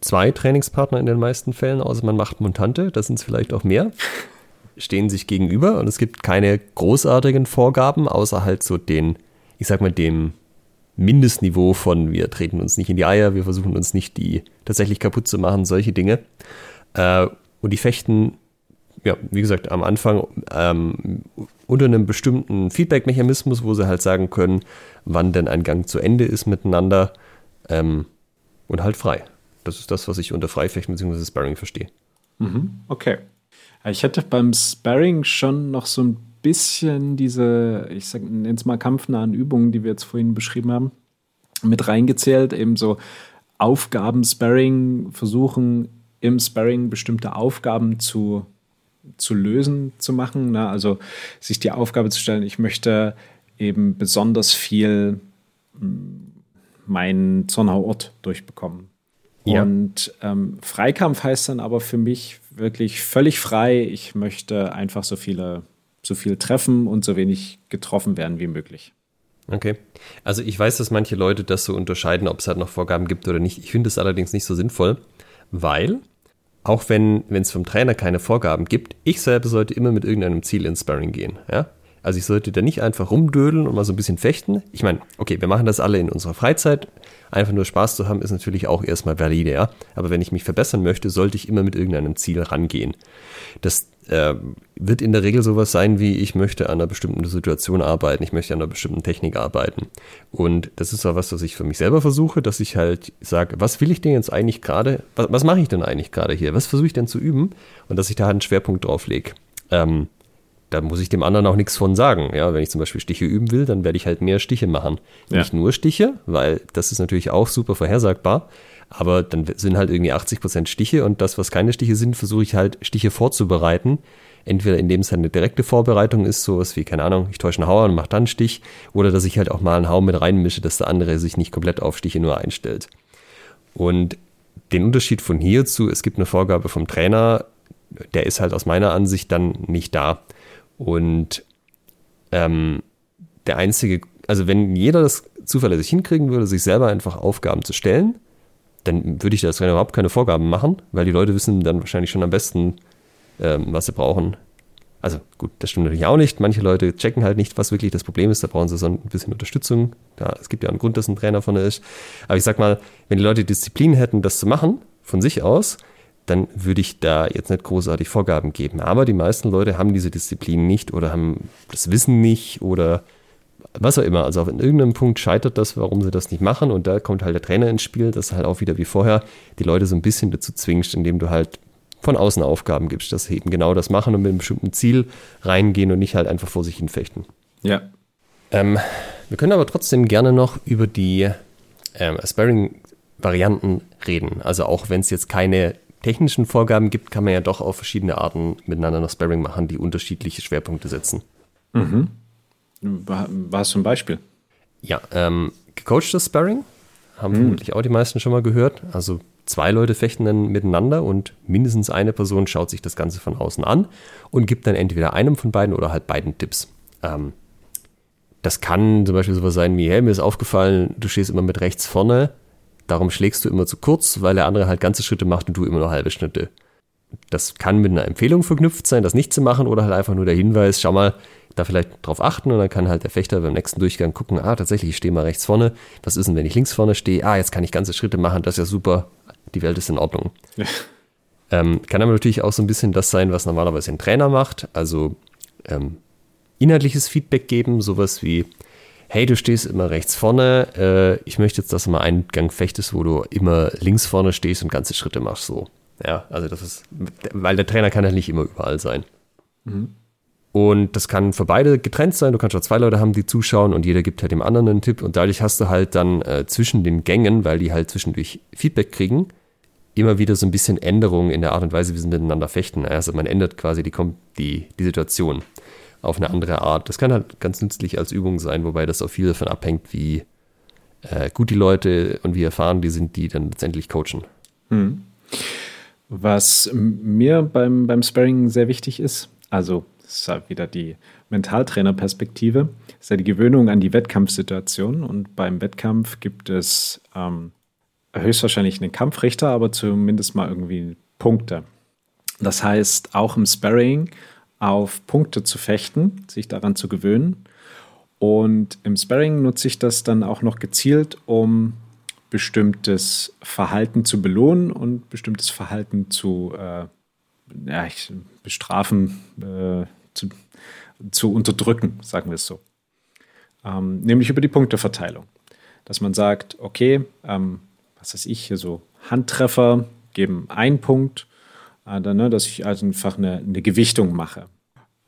zwei Trainingspartner in den meisten Fällen, außer man macht Montante, das sind es vielleicht auch mehr, [LAUGHS] stehen sich gegenüber und es gibt keine großartigen Vorgaben, außer halt so den, ich sag mal, dem Mindestniveau von wir treten uns nicht in die Eier, wir versuchen uns nicht die tatsächlich kaputt zu machen, solche Dinge. Äh, und die fechten, ja, wie gesagt, am Anfang ähm, unter einem bestimmten Feedback-Mechanismus, wo sie halt sagen können, wann denn ein Gang zu Ende ist miteinander ähm, und halt frei. Das ist das, was ich unter Freifechten bzw. Sparring verstehe. Mhm, okay. Ich hätte beim Sparring schon noch so ein bisschen diese, ich sag, nenne es mal kampfnahen Übungen, die wir jetzt vorhin beschrieben haben, mit reingezählt. Eben so Aufgaben, Sparring, versuchen im Sparring bestimmte Aufgaben zu, zu lösen, zu machen. Ne? Also sich die Aufgabe zu stellen, ich möchte eben besonders viel hm, meinen Zornhauort durchbekommen. Ja. Und ähm, Freikampf heißt dann aber für mich wirklich völlig frei. Ich möchte einfach so viele so viel treffen und so wenig getroffen werden wie möglich. Okay. Also ich weiß, dass manche Leute das so unterscheiden, ob es halt noch Vorgaben gibt oder nicht. Ich finde es allerdings nicht so sinnvoll, weil auch wenn es vom Trainer keine Vorgaben gibt, ich selber sollte immer mit irgendeinem Ziel ins Sparring gehen. Ja? Also ich sollte da nicht einfach rumdödeln und mal so ein bisschen fechten. Ich meine, okay, wir machen das alle in unserer Freizeit. Einfach nur Spaß zu haben, ist natürlich auch erstmal valide, ja. Aber wenn ich mich verbessern möchte, sollte ich immer mit irgendeinem Ziel rangehen. Das äh, wird in der Regel sowas sein wie, ich möchte an einer bestimmten Situation arbeiten, ich möchte an einer bestimmten Technik arbeiten. Und das ist auch was, was ich für mich selber versuche, dass ich halt sage, was will ich denn jetzt eigentlich gerade, was, was mache ich denn eigentlich gerade hier, was versuche ich denn zu üben und dass ich da halt einen Schwerpunkt drauf lege. Ähm, da muss ich dem anderen auch nichts von sagen. Ja, wenn ich zum Beispiel Stiche üben will, dann werde ich halt mehr Stiche machen. Ja. Nicht nur Stiche, weil das ist natürlich auch super vorhersagbar. Aber dann sind halt irgendwie 80 Prozent Stiche und das, was keine Stiche sind, versuche ich halt Stiche vorzubereiten. Entweder indem es halt eine direkte Vorbereitung ist, sowas wie, keine Ahnung, ich täusche einen Hauer und mache dann einen Stich, oder dass ich halt auch mal einen Hau mit reinmische, dass der andere sich nicht komplett auf Stiche nur einstellt. Und den Unterschied von hier zu, es gibt eine Vorgabe vom Trainer, der ist halt aus meiner Ansicht dann nicht da. Und ähm, der einzige, also wenn jeder das zuverlässig hinkriegen würde, sich selber einfach Aufgaben zu stellen, dann würde ich das überhaupt keine Vorgaben machen, weil die Leute wissen dann wahrscheinlich schon am besten, ähm, was sie brauchen. Also gut, das stimmt natürlich auch nicht. Manche Leute checken halt nicht, was wirklich das Problem ist. Da brauchen sie so ein bisschen Unterstützung. Da, es gibt ja einen Grund, dass ein Trainer von ist. Aber ich sag mal, wenn die Leute Disziplin hätten, das zu machen, von sich aus, dann würde ich da jetzt nicht großartig Vorgaben geben. Aber die meisten Leute haben diese Disziplin nicht oder haben das Wissen nicht oder was auch immer. Also auf irgendeinem Punkt scheitert das, warum sie das nicht machen. Und da kommt halt der Trainer ins Spiel, das halt auch wieder wie vorher die Leute so ein bisschen dazu zwingst, indem du halt von außen Aufgaben gibst, dass sie eben genau das machen und mit einem bestimmten Ziel reingehen und nicht halt einfach vor sich hin fechten. Ja. Ähm, wir können aber trotzdem gerne noch über die ähm, Sparring-Varianten reden. Also auch wenn es jetzt keine technischen Vorgaben gibt, kann man ja doch auf verschiedene Arten miteinander noch Sparring machen, die unterschiedliche Schwerpunkte setzen. Mhm. War es zum Beispiel? Ja, ähm, gecoachtes Sparring haben mhm. vermutlich auch die meisten schon mal gehört. Also zwei Leute fechten dann miteinander und mindestens eine Person schaut sich das Ganze von außen an und gibt dann entweder einem von beiden oder halt beiden Tipps. Ähm, das kann zum Beispiel sowas sein wie, hey, mir ist aufgefallen, du stehst immer mit rechts vorne, Darum schlägst du immer zu kurz, weil der andere halt ganze Schritte macht und du immer nur halbe Schritte. Das kann mit einer Empfehlung verknüpft sein, das nicht zu machen oder halt einfach nur der Hinweis, schau mal, da vielleicht drauf achten und dann kann halt der Fechter beim nächsten Durchgang gucken, ah, tatsächlich, ich stehe mal rechts vorne. Was ist denn, wenn ich links vorne stehe? Ah, jetzt kann ich ganze Schritte machen, das ist ja super, die Welt ist in Ordnung. Ja. Ähm, kann aber natürlich auch so ein bisschen das sein, was normalerweise ein Trainer macht, also ähm, inhaltliches Feedback geben, sowas wie, hey, du stehst immer rechts vorne, äh, ich möchte jetzt, dass du mal einen Gang fechtest, wo du immer links vorne stehst und ganze Schritte machst, so. Ja, also das ist, weil der Trainer kann ja nicht immer überall sein. Mhm. Und das kann für beide getrennt sein. Du kannst auch zwei Leute haben, die zuschauen und jeder gibt halt dem anderen einen Tipp. Und dadurch hast du halt dann äh, zwischen den Gängen, weil die halt zwischendurch Feedback kriegen, immer wieder so ein bisschen Änderungen in der Art und Weise, wie sie miteinander fechten. Also man ändert quasi die, die, die Situation auf eine andere Art. Das kann halt ganz nützlich als Übung sein, wobei das auch viel davon abhängt, wie äh, gut die Leute und wie erfahren die sind, die dann letztendlich coachen. Hm. Was mir beim, beim Sparring sehr wichtig ist, also das ist halt wieder die Mentaltrainer-Perspektive, ist ja die Gewöhnung an die Wettkampfsituation. Und beim Wettkampf gibt es ähm, höchstwahrscheinlich einen Kampfrichter, aber zumindest mal irgendwie Punkte. Das heißt, auch im Sparring auf Punkte zu fechten, sich daran zu gewöhnen. Und im Sparring nutze ich das dann auch noch gezielt, um bestimmtes Verhalten zu belohnen und bestimmtes Verhalten zu äh, ja, ich, bestrafen, äh, zu, zu, unterdrücken, sagen wir es so. Ähm, nämlich über die Punkteverteilung. Dass man sagt, okay, ähm, was weiß ich, hier so Handtreffer geben einen Punkt, äh, ne, dass ich also einfach eine, eine Gewichtung mache.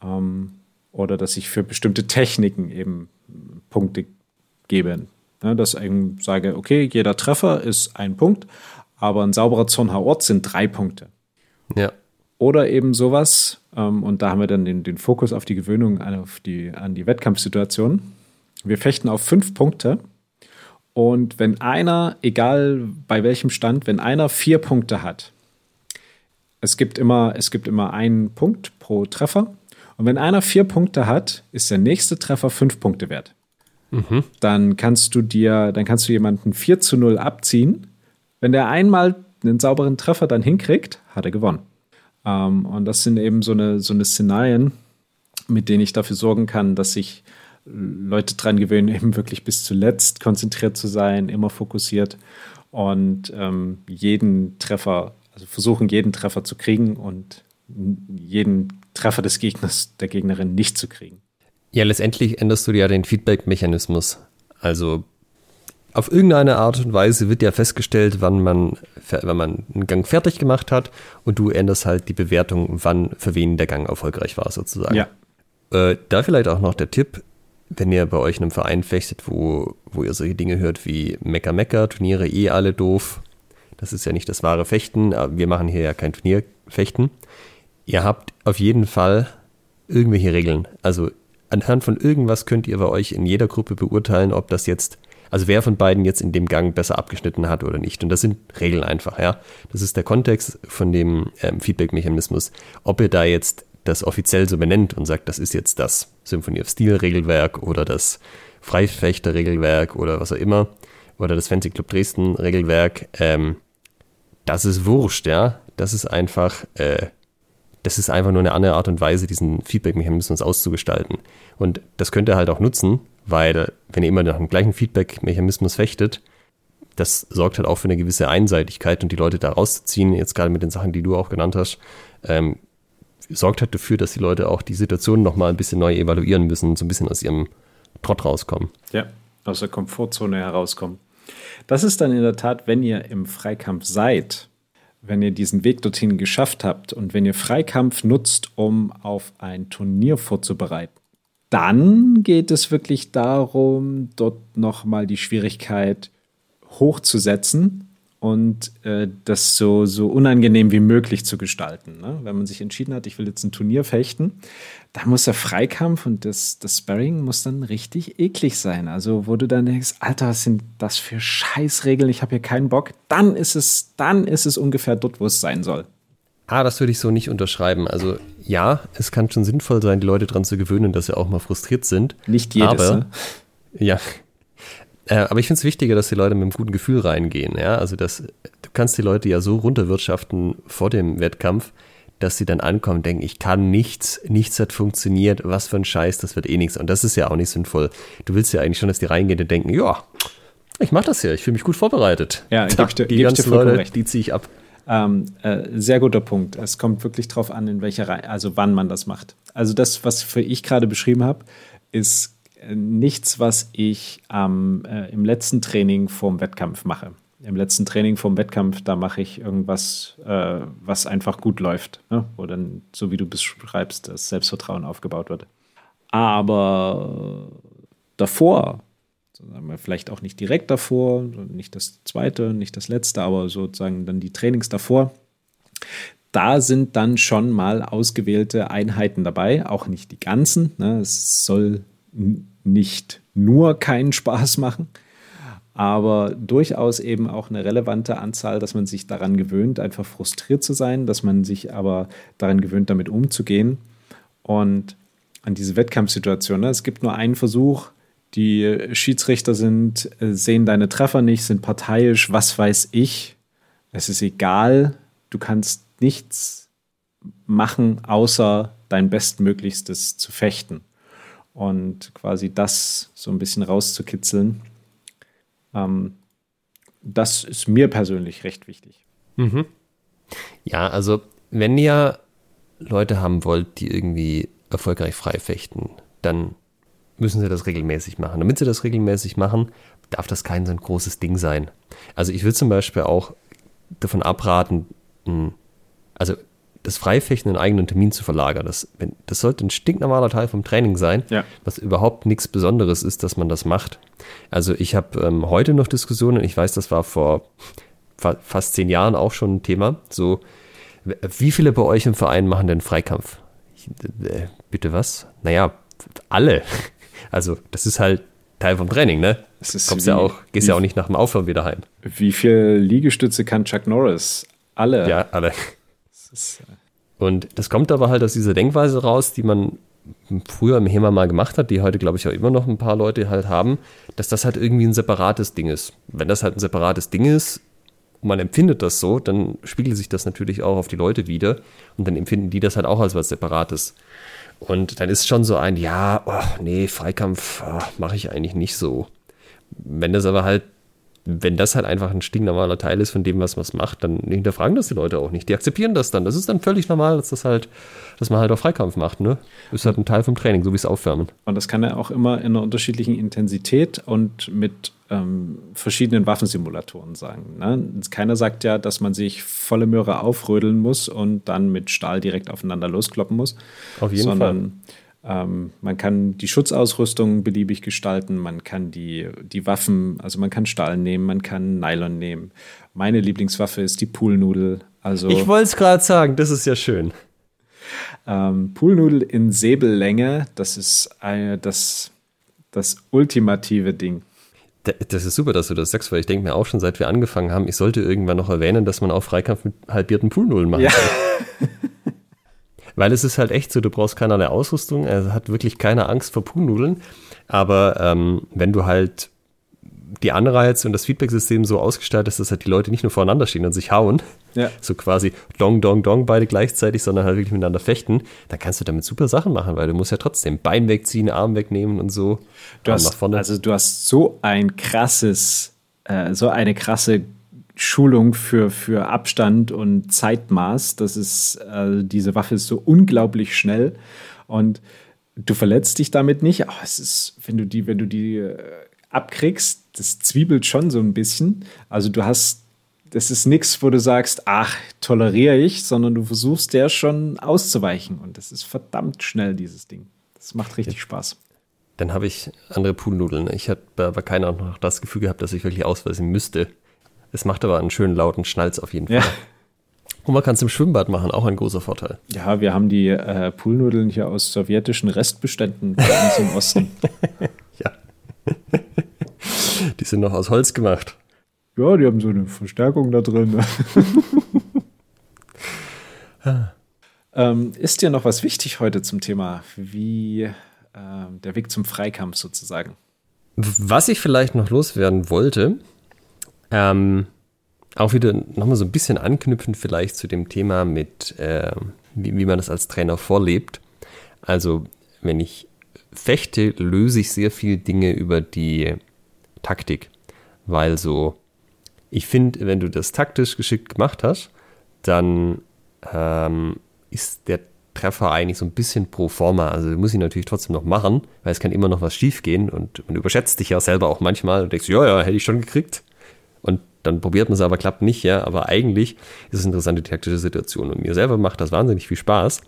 Ähm, oder dass ich für bestimmte Techniken eben Punkte gebe. Ne, dass ich sage, okay, jeder Treffer ist ein Punkt, aber ein sauberer Zornhauort sind drei Punkte. Ja. Oder eben sowas, ähm, und da haben wir dann den, den Fokus auf die Gewöhnung auf die, an die Wettkampfsituation. Wir fechten auf fünf Punkte. Und wenn einer, egal bei welchem Stand, wenn einer vier Punkte hat, es gibt immer, es gibt immer einen Punkt pro Treffer. Und wenn einer vier Punkte hat, ist der nächste Treffer fünf Punkte wert. Mhm. Dann kannst du dir, dann kannst du jemanden 4 zu 0 abziehen. Wenn der einmal einen sauberen Treffer dann hinkriegt, hat er gewonnen. Ähm, und das sind eben so eine, so eine Szenarien, mit denen ich dafür sorgen kann, dass sich Leute dran gewöhnen, [LAUGHS] eben wirklich bis zuletzt konzentriert zu sein, immer fokussiert und ähm, jeden Treffer, also versuchen, jeden Treffer zu kriegen und jeden Treffer des Gegners, der Gegnerin nicht zu kriegen. Ja, letztendlich änderst du ja den Feedback-Mechanismus. Also auf irgendeine Art und Weise wird ja festgestellt, wann man, wenn man einen Gang fertig gemacht hat und du änderst halt die Bewertung, wann für wen der Gang erfolgreich war, sozusagen. Ja. Äh, da vielleicht auch noch der Tipp, wenn ihr bei euch in einem Verein fechtet, wo, wo ihr solche Dinge hört wie Mecker Mecker, Turniere eh alle doof, das ist ja nicht das wahre Fechten, aber wir machen hier ja kein Turnierfechten. Ihr habt auf jeden Fall irgendwelche Regeln. Also anhand von irgendwas könnt ihr bei euch in jeder Gruppe beurteilen, ob das jetzt, also wer von beiden jetzt in dem Gang besser abgeschnitten hat oder nicht. Und das sind Regeln einfach, ja. Das ist der Kontext von dem ähm, Feedback-Mechanismus. Ob ihr da jetzt das offiziell so benennt und sagt, das ist jetzt das Symphony of Steel Regelwerk oder das Freifechter Regelwerk oder was auch immer oder das Fancy Club Dresden Regelwerk, ähm, das ist wurscht, ja. Das ist einfach, äh, das ist einfach nur eine andere Art und Weise, diesen Feedback-Mechanismus auszugestalten. Und das könnt ihr halt auch nutzen, weil wenn ihr immer nach dem gleichen Feedback-Mechanismus fechtet, das sorgt halt auch für eine gewisse Einseitigkeit und die Leute da rauszuziehen, jetzt gerade mit den Sachen, die du auch genannt hast, ähm, sorgt halt dafür, dass die Leute auch die Situation nochmal ein bisschen neu evaluieren müssen, so ein bisschen aus ihrem Trott rauskommen. Ja, aus der Komfortzone herauskommen. Das ist dann in der Tat, wenn ihr im Freikampf seid, wenn ihr diesen Weg dorthin geschafft habt und wenn ihr Freikampf nutzt, um auf ein Turnier vorzubereiten, dann geht es wirklich darum, dort nochmal die Schwierigkeit hochzusetzen und äh, das so, so unangenehm wie möglich zu gestalten. Ne? Wenn man sich entschieden hat, ich will jetzt ein Turnier fechten, da muss der Freikampf und das, das Sparring muss dann richtig eklig sein. Also, wo du dann denkst, Alter, was sind das für Scheißregeln, ich habe hier keinen Bock, dann ist es, dann ist es ungefähr dort, wo es sein soll. Ah, das würde ich so nicht unterschreiben. Also ja, es kann schon sinnvoll sein, die Leute daran zu gewöhnen, dass sie auch mal frustriert sind. Nicht jedes. Aber, ne? ja, äh, aber ich finde es wichtiger, dass die Leute mit einem guten Gefühl reingehen. Ja? Also das, du kannst die Leute ja so runterwirtschaften vor dem Wettkampf, dass sie dann ankommen und denken, ich kann nichts, nichts hat funktioniert, was für ein Scheiß, das wird eh nichts. Und das ist ja auch nicht sinnvoll. Du willst ja eigentlich schon, dass die reingehen und denken, ja, ich mache das ja, ich fühle mich gut vorbereitet. Ja, da, [LAUGHS] dir, die ganzen Leute, recht. die ziehe ich ab. Ähm, äh, sehr guter Punkt. Es kommt wirklich drauf an, in welcher Reihe, also wann man das macht. Also das, was für ich gerade beschrieben habe, ist nichts, was ich ähm, äh, im letzten Training vorm Wettkampf mache. Im letzten Training vorm Wettkampf, da mache ich irgendwas, äh, was einfach gut läuft, ne? wo dann, so wie du beschreibst, das Selbstvertrauen aufgebaut wird. Aber davor, vielleicht auch nicht direkt davor, nicht das zweite, nicht das letzte, aber sozusagen dann die Trainings davor, da sind dann schon mal ausgewählte Einheiten dabei, auch nicht die ganzen. Ne? Es soll nicht nur keinen Spaß machen, aber durchaus eben auch eine relevante Anzahl, dass man sich daran gewöhnt, einfach frustriert zu sein, dass man sich aber daran gewöhnt, damit umzugehen. Und an diese Wettkampfsituation, ne? es gibt nur einen Versuch, die Schiedsrichter sind, äh, sehen deine Treffer nicht, sind parteiisch, was weiß ich. Es ist egal, du kannst nichts machen, außer dein Bestmöglichstes zu fechten und quasi das so ein bisschen rauszukitzeln. Ähm, das ist mir persönlich recht wichtig. Mhm. Ja, also wenn ihr Leute haben wollt, die irgendwie erfolgreich frei fechten, dann müssen sie das regelmäßig machen. Damit sie das regelmäßig machen, darf das kein so ein großes Ding sein. Also ich will zum Beispiel auch davon abraten, also das Freifechten in einen eigenen Termin zu verlagern. Das, das sollte ein stinknormaler Teil vom Training sein, ja. was überhaupt nichts Besonderes ist, dass man das macht. Also ich habe ähm, heute noch Diskussionen, ich weiß, das war vor fa fast zehn Jahren auch schon ein Thema, so wie viele bei euch im Verein machen denn Freikampf? Ich, äh, bitte was? Naja, alle. [LAUGHS] Also das ist halt Teil vom Training, ne? Es ist Kommst wie, ja auch, gehst ja auch nicht nach dem Aufhören wieder heim. Wie viel Liegestütze kann Chuck Norris? Alle. Ja, alle. Das äh, und das kommt aber halt aus dieser Denkweise raus, die man früher im HEMA mal gemacht hat, die heute, glaube ich, auch immer noch ein paar Leute halt haben, dass das halt irgendwie ein separates Ding ist. Wenn das halt ein separates Ding ist und man empfindet das so, dann spiegelt sich das natürlich auch auf die Leute wieder und dann empfinden die das halt auch als was Separates. Und dann ist schon so ein, ja, oh, nee, Freikampf oh, mache ich eigentlich nicht so. Wenn das aber halt wenn das halt einfach ein stinknormaler Teil ist von dem, was man macht, dann hinterfragen das die Leute auch nicht. Die akzeptieren das dann. Das ist dann völlig normal, dass das halt, dass man halt auch Freikampf macht, ne? Ist halt ein Teil vom Training, so wie es Aufwärmen. Und das kann er auch immer in einer unterschiedlichen Intensität und mit ähm, verschiedenen Waffensimulatoren sagen. Ne? Keiner sagt ja, dass man sich volle Möhre aufrödeln muss und dann mit Stahl direkt aufeinander loskloppen muss. Auf jeden sondern, Fall ähm, man kann die Schutzausrüstung beliebig gestalten, man kann die, die Waffen, also man kann Stahl nehmen, man kann Nylon nehmen. Meine Lieblingswaffe ist die Poolnudel. Also, ich wollte es gerade sagen, das ist ja schön. Ähm, Poolnudel in Säbellänge, das ist eine, das, das ultimative Ding. Das ist super, dass du das sagst, weil ich denke mir auch schon, seit wir angefangen haben, ich sollte irgendwann noch erwähnen, dass man auch Freikampf mit halbierten Poolnudeln machen ja. kann. [LAUGHS] Weil es ist halt echt so, du brauchst keinerlei Ausrüstung, er hat wirklich keine Angst vor Puhnudeln. Aber ähm, wenn du halt die Anreize und das Feedback-System so ausgestaltet dass halt die Leute nicht nur voreinander stehen und sich hauen, ja. [LAUGHS] so quasi dong, dong, dong beide gleichzeitig, sondern halt wirklich miteinander fechten, dann kannst du damit super Sachen machen, weil du musst ja trotzdem Bein wegziehen, Arm wegnehmen und so. Du hast, Also du hast so ein krasses, äh, so eine krasse Schulung für, für Abstand und Zeitmaß. Das ist, äh, diese Waffe ist so unglaublich schnell und du verletzt dich damit nicht. Oh, es ist, wenn du die, wenn du die äh, abkriegst, das zwiebelt schon so ein bisschen. Also du hast, das ist nichts, wo du sagst, ach, toleriere ich, sondern du versuchst der schon auszuweichen. Und das ist verdammt schnell, dieses Ding. Das macht richtig ja. Spaß. Dann habe ich andere Poolnudeln. Ich habe aber keiner noch das Gefühl gehabt, dass ich wirklich ausweisen müsste. Es macht aber einen schönen lauten Schnalz auf jeden Fall. Ja. Und man kann es im Schwimmbad machen, auch ein großer Vorteil. Ja, wir haben die äh, Poolnudeln hier aus sowjetischen Restbeständen bei uns im Osten. [LAUGHS] ja. Die sind noch aus Holz gemacht. Ja, die haben so eine Verstärkung da drin. [LAUGHS] ähm, ist dir noch was wichtig heute zum Thema, wie äh, der Weg zum Freikampf sozusagen? Was ich vielleicht noch loswerden wollte, ähm, auch wieder nochmal so ein bisschen anknüpfend vielleicht zu dem Thema mit, äh, wie, wie man das als Trainer vorlebt. Also, wenn ich fechte, löse ich sehr viele Dinge über die Taktik. Weil so, ich finde, wenn du das taktisch geschickt gemacht hast, dann ähm, ist der Treffer eigentlich so ein bisschen pro forma. Also muss ich natürlich trotzdem noch machen, weil es kann immer noch was schief gehen und man überschätzt dich ja selber auch manchmal und denkst, ja, ja, hätte ich schon gekriegt. Und dann probiert man es aber, klappt nicht, ja. Aber eigentlich ist es eine interessante taktische Situation. Und mir selber macht das wahnsinnig viel Spaß,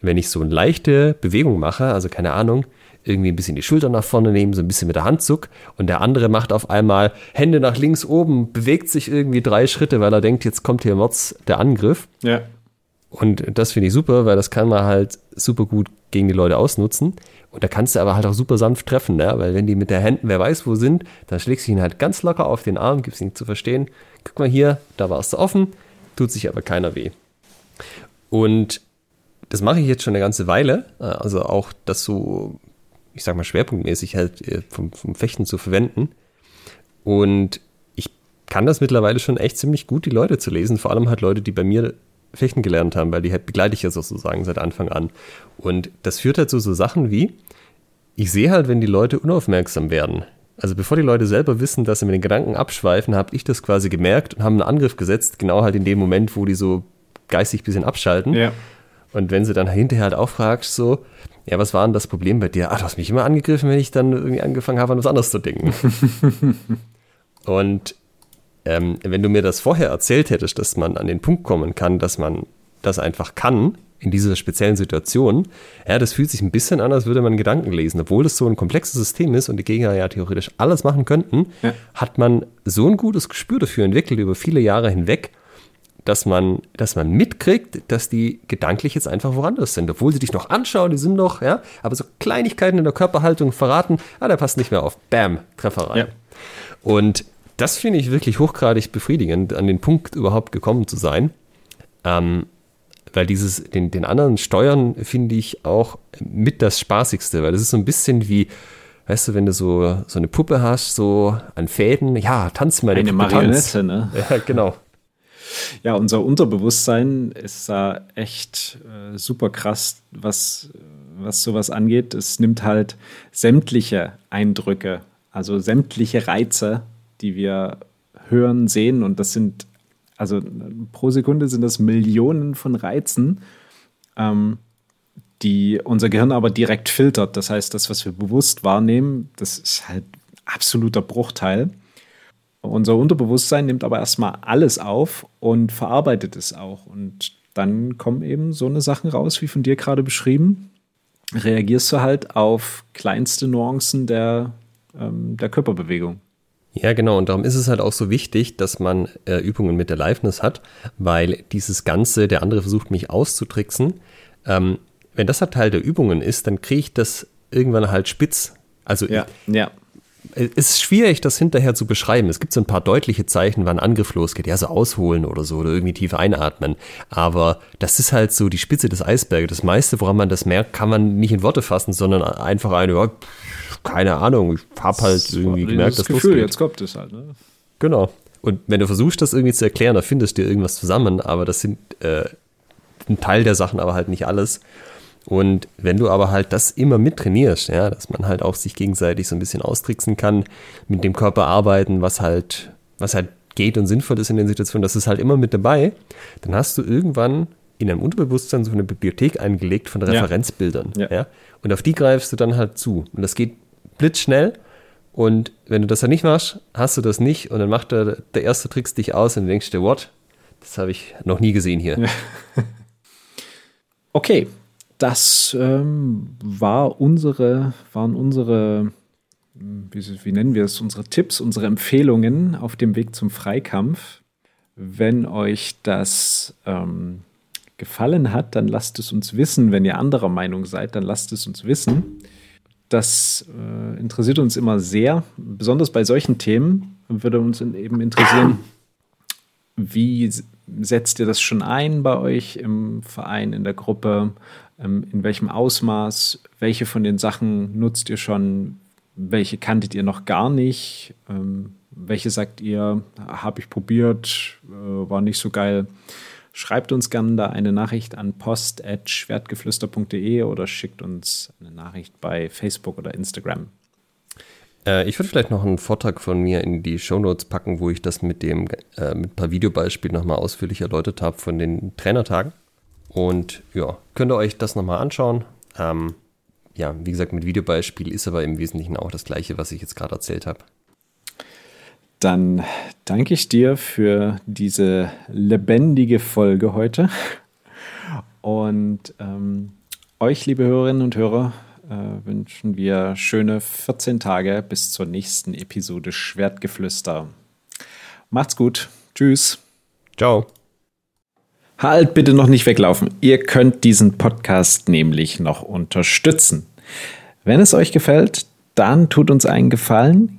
wenn ich so eine leichte Bewegung mache, also keine Ahnung, irgendwie ein bisschen die Schulter nach vorne nehmen, so ein bisschen mit der Hand zuck und der andere macht auf einmal Hände nach links oben, bewegt sich irgendwie drei Schritte, weil er denkt, jetzt kommt hier Mords der Angriff. Ja. Und das finde ich super, weil das kann man halt super gut gegen die Leute ausnutzen. Und da kannst du aber halt auch super sanft treffen, ne? weil wenn die mit der Händen, wer weiß wo sind, dann schlägst du ihn halt ganz locker auf den Arm, gibst ihn zu verstehen, guck mal hier, da warst du offen, tut sich aber keiner weh. Und das mache ich jetzt schon eine ganze Weile, äh, also auch das so, ich sag mal, schwerpunktmäßig halt äh, vom, vom Fechten zu verwenden. Und ich kann das mittlerweile schon echt ziemlich gut, die Leute zu lesen, vor allem halt Leute, die bei mir Fechten gelernt haben, weil die halt begleite ich ja sozusagen seit Anfang an. Und das führt halt zu so Sachen wie, ich sehe halt, wenn die Leute unaufmerksam werden. Also bevor die Leute selber wissen, dass sie mit den Gedanken abschweifen, habe ich das quasi gemerkt und haben einen Angriff gesetzt, genau halt in dem Moment, wo die so geistig ein bisschen abschalten. Ja. Und wenn sie dann hinterher halt auch fragst, so, ja, was war denn das Problem bei dir? Ah, du hast mich immer angegriffen, wenn ich dann irgendwie angefangen habe, an was anderes zu denken. [LAUGHS] und ähm, wenn du mir das vorher erzählt hättest, dass man an den Punkt kommen kann, dass man das einfach kann, in dieser speziellen Situation, ja, das fühlt sich ein bisschen an, als würde man Gedanken lesen. Obwohl das so ein komplexes System ist und die Gegner ja theoretisch alles machen könnten, ja. hat man so ein gutes Gespür dafür entwickelt über viele Jahre hinweg, dass man, dass man mitkriegt, dass die gedanklich jetzt einfach woanders sind. Obwohl sie dich noch anschauen, die sind noch, ja, aber so Kleinigkeiten in der Körperhaltung verraten, ah, der passt nicht mehr auf. Bam, Treffer rein. Ja. Und das finde ich wirklich hochgradig befriedigend, an den Punkt überhaupt gekommen zu sein. Ähm, weil dieses, den, den anderen Steuern finde ich auch mit das Spaßigste, weil das ist so ein bisschen wie, weißt du, wenn du so, so eine Puppe hast, so an Fäden, ja, tanz mal Eine Puppe, Marionette, tanz. ne? [LAUGHS] Ja, genau. Ja, unser Unterbewusstsein ist da echt äh, super krass, was, was sowas angeht. Es nimmt halt sämtliche Eindrücke, also sämtliche Reize die wir hören, sehen. Und das sind, also pro Sekunde sind das Millionen von Reizen, ähm, die unser Gehirn aber direkt filtert. Das heißt, das, was wir bewusst wahrnehmen, das ist halt absoluter Bruchteil. Unser Unterbewusstsein nimmt aber erstmal alles auf und verarbeitet es auch. Und dann kommen eben so eine Sachen raus, wie von dir gerade beschrieben. Reagierst du halt auf kleinste Nuancen der, ähm, der Körperbewegung. Ja, genau. Und darum ist es halt auch so wichtig, dass man äh, Übungen mit der Liveness hat, weil dieses Ganze, der andere versucht mich auszutricksen. Ähm, wenn das halt Teil der Übungen ist, dann kriege ich das irgendwann halt spitz. Also ja, ja. es ist schwierig, das hinterher zu beschreiben. Es gibt so ein paar deutliche Zeichen, wann Angriff losgeht. Ja, so ausholen oder so oder irgendwie tief einatmen. Aber das ist halt so die Spitze des Eisberges. Das meiste, woran man das merkt, kann man nicht in Worte fassen, sondern einfach eine, ja, keine Ahnung, ich habe halt irgendwie gemerkt, das dass Gefühl, losgeht. jetzt kommt es halt. Ne? Genau. Und wenn du versuchst, das irgendwie zu erklären, da findest du irgendwas zusammen, aber das sind äh, ein Teil der Sachen, aber halt nicht alles. Und wenn du aber halt das immer mit trainierst, ja, dass man halt auch sich gegenseitig so ein bisschen austricksen kann, mit dem Körper arbeiten, was halt, was halt geht und sinnvoll ist in den Situationen, das ist halt immer mit dabei, dann hast du irgendwann in deinem Unterbewusstsein so eine Bibliothek eingelegt von Referenzbildern. Ja. ja. Und auf die greifst du dann halt zu. Und das geht blitzschnell. Und wenn du das dann nicht machst, hast du das nicht und dann macht der, der erste Tricks dich aus und du denkst dir, what? Das habe ich noch nie gesehen hier. Okay, das ähm, war unsere, waren unsere, wie, wie nennen wir es, unsere Tipps, unsere Empfehlungen auf dem Weg zum Freikampf. Wenn euch das ähm, gefallen hat, dann lasst es uns wissen. Wenn ihr anderer Meinung seid, dann lasst es uns wissen. Das äh, interessiert uns immer sehr, besonders bei solchen Themen würde uns eben interessieren, wie setzt ihr das schon ein bei euch im Verein, in der Gruppe? Ähm, in welchem Ausmaß? Welche von den Sachen nutzt ihr schon? Welche kanntet ihr noch gar nicht? Ähm, welche sagt ihr, habe ich probiert, äh, war nicht so geil? Schreibt uns gerne da eine Nachricht an post.schwertgeflüster.de oder schickt uns eine Nachricht bei Facebook oder Instagram. Äh, ich würde vielleicht noch einen Vortrag von mir in die Shownotes packen, wo ich das mit dem äh, mit ein paar Videobeispielen nochmal ausführlich erläutert habe von den Trainertagen. Und ja, könnt ihr euch das nochmal anschauen. Ähm, ja, wie gesagt, mit Videobeispiel ist aber im Wesentlichen auch das gleiche, was ich jetzt gerade erzählt habe. Dann danke ich dir für diese lebendige Folge heute. Und ähm, euch, liebe Hörerinnen und Hörer, äh, wünschen wir schöne 14 Tage bis zur nächsten Episode Schwertgeflüster. Macht's gut. Tschüss. Ciao. Halt bitte noch nicht weglaufen. Ihr könnt diesen Podcast nämlich noch unterstützen. Wenn es euch gefällt, dann tut uns einen Gefallen,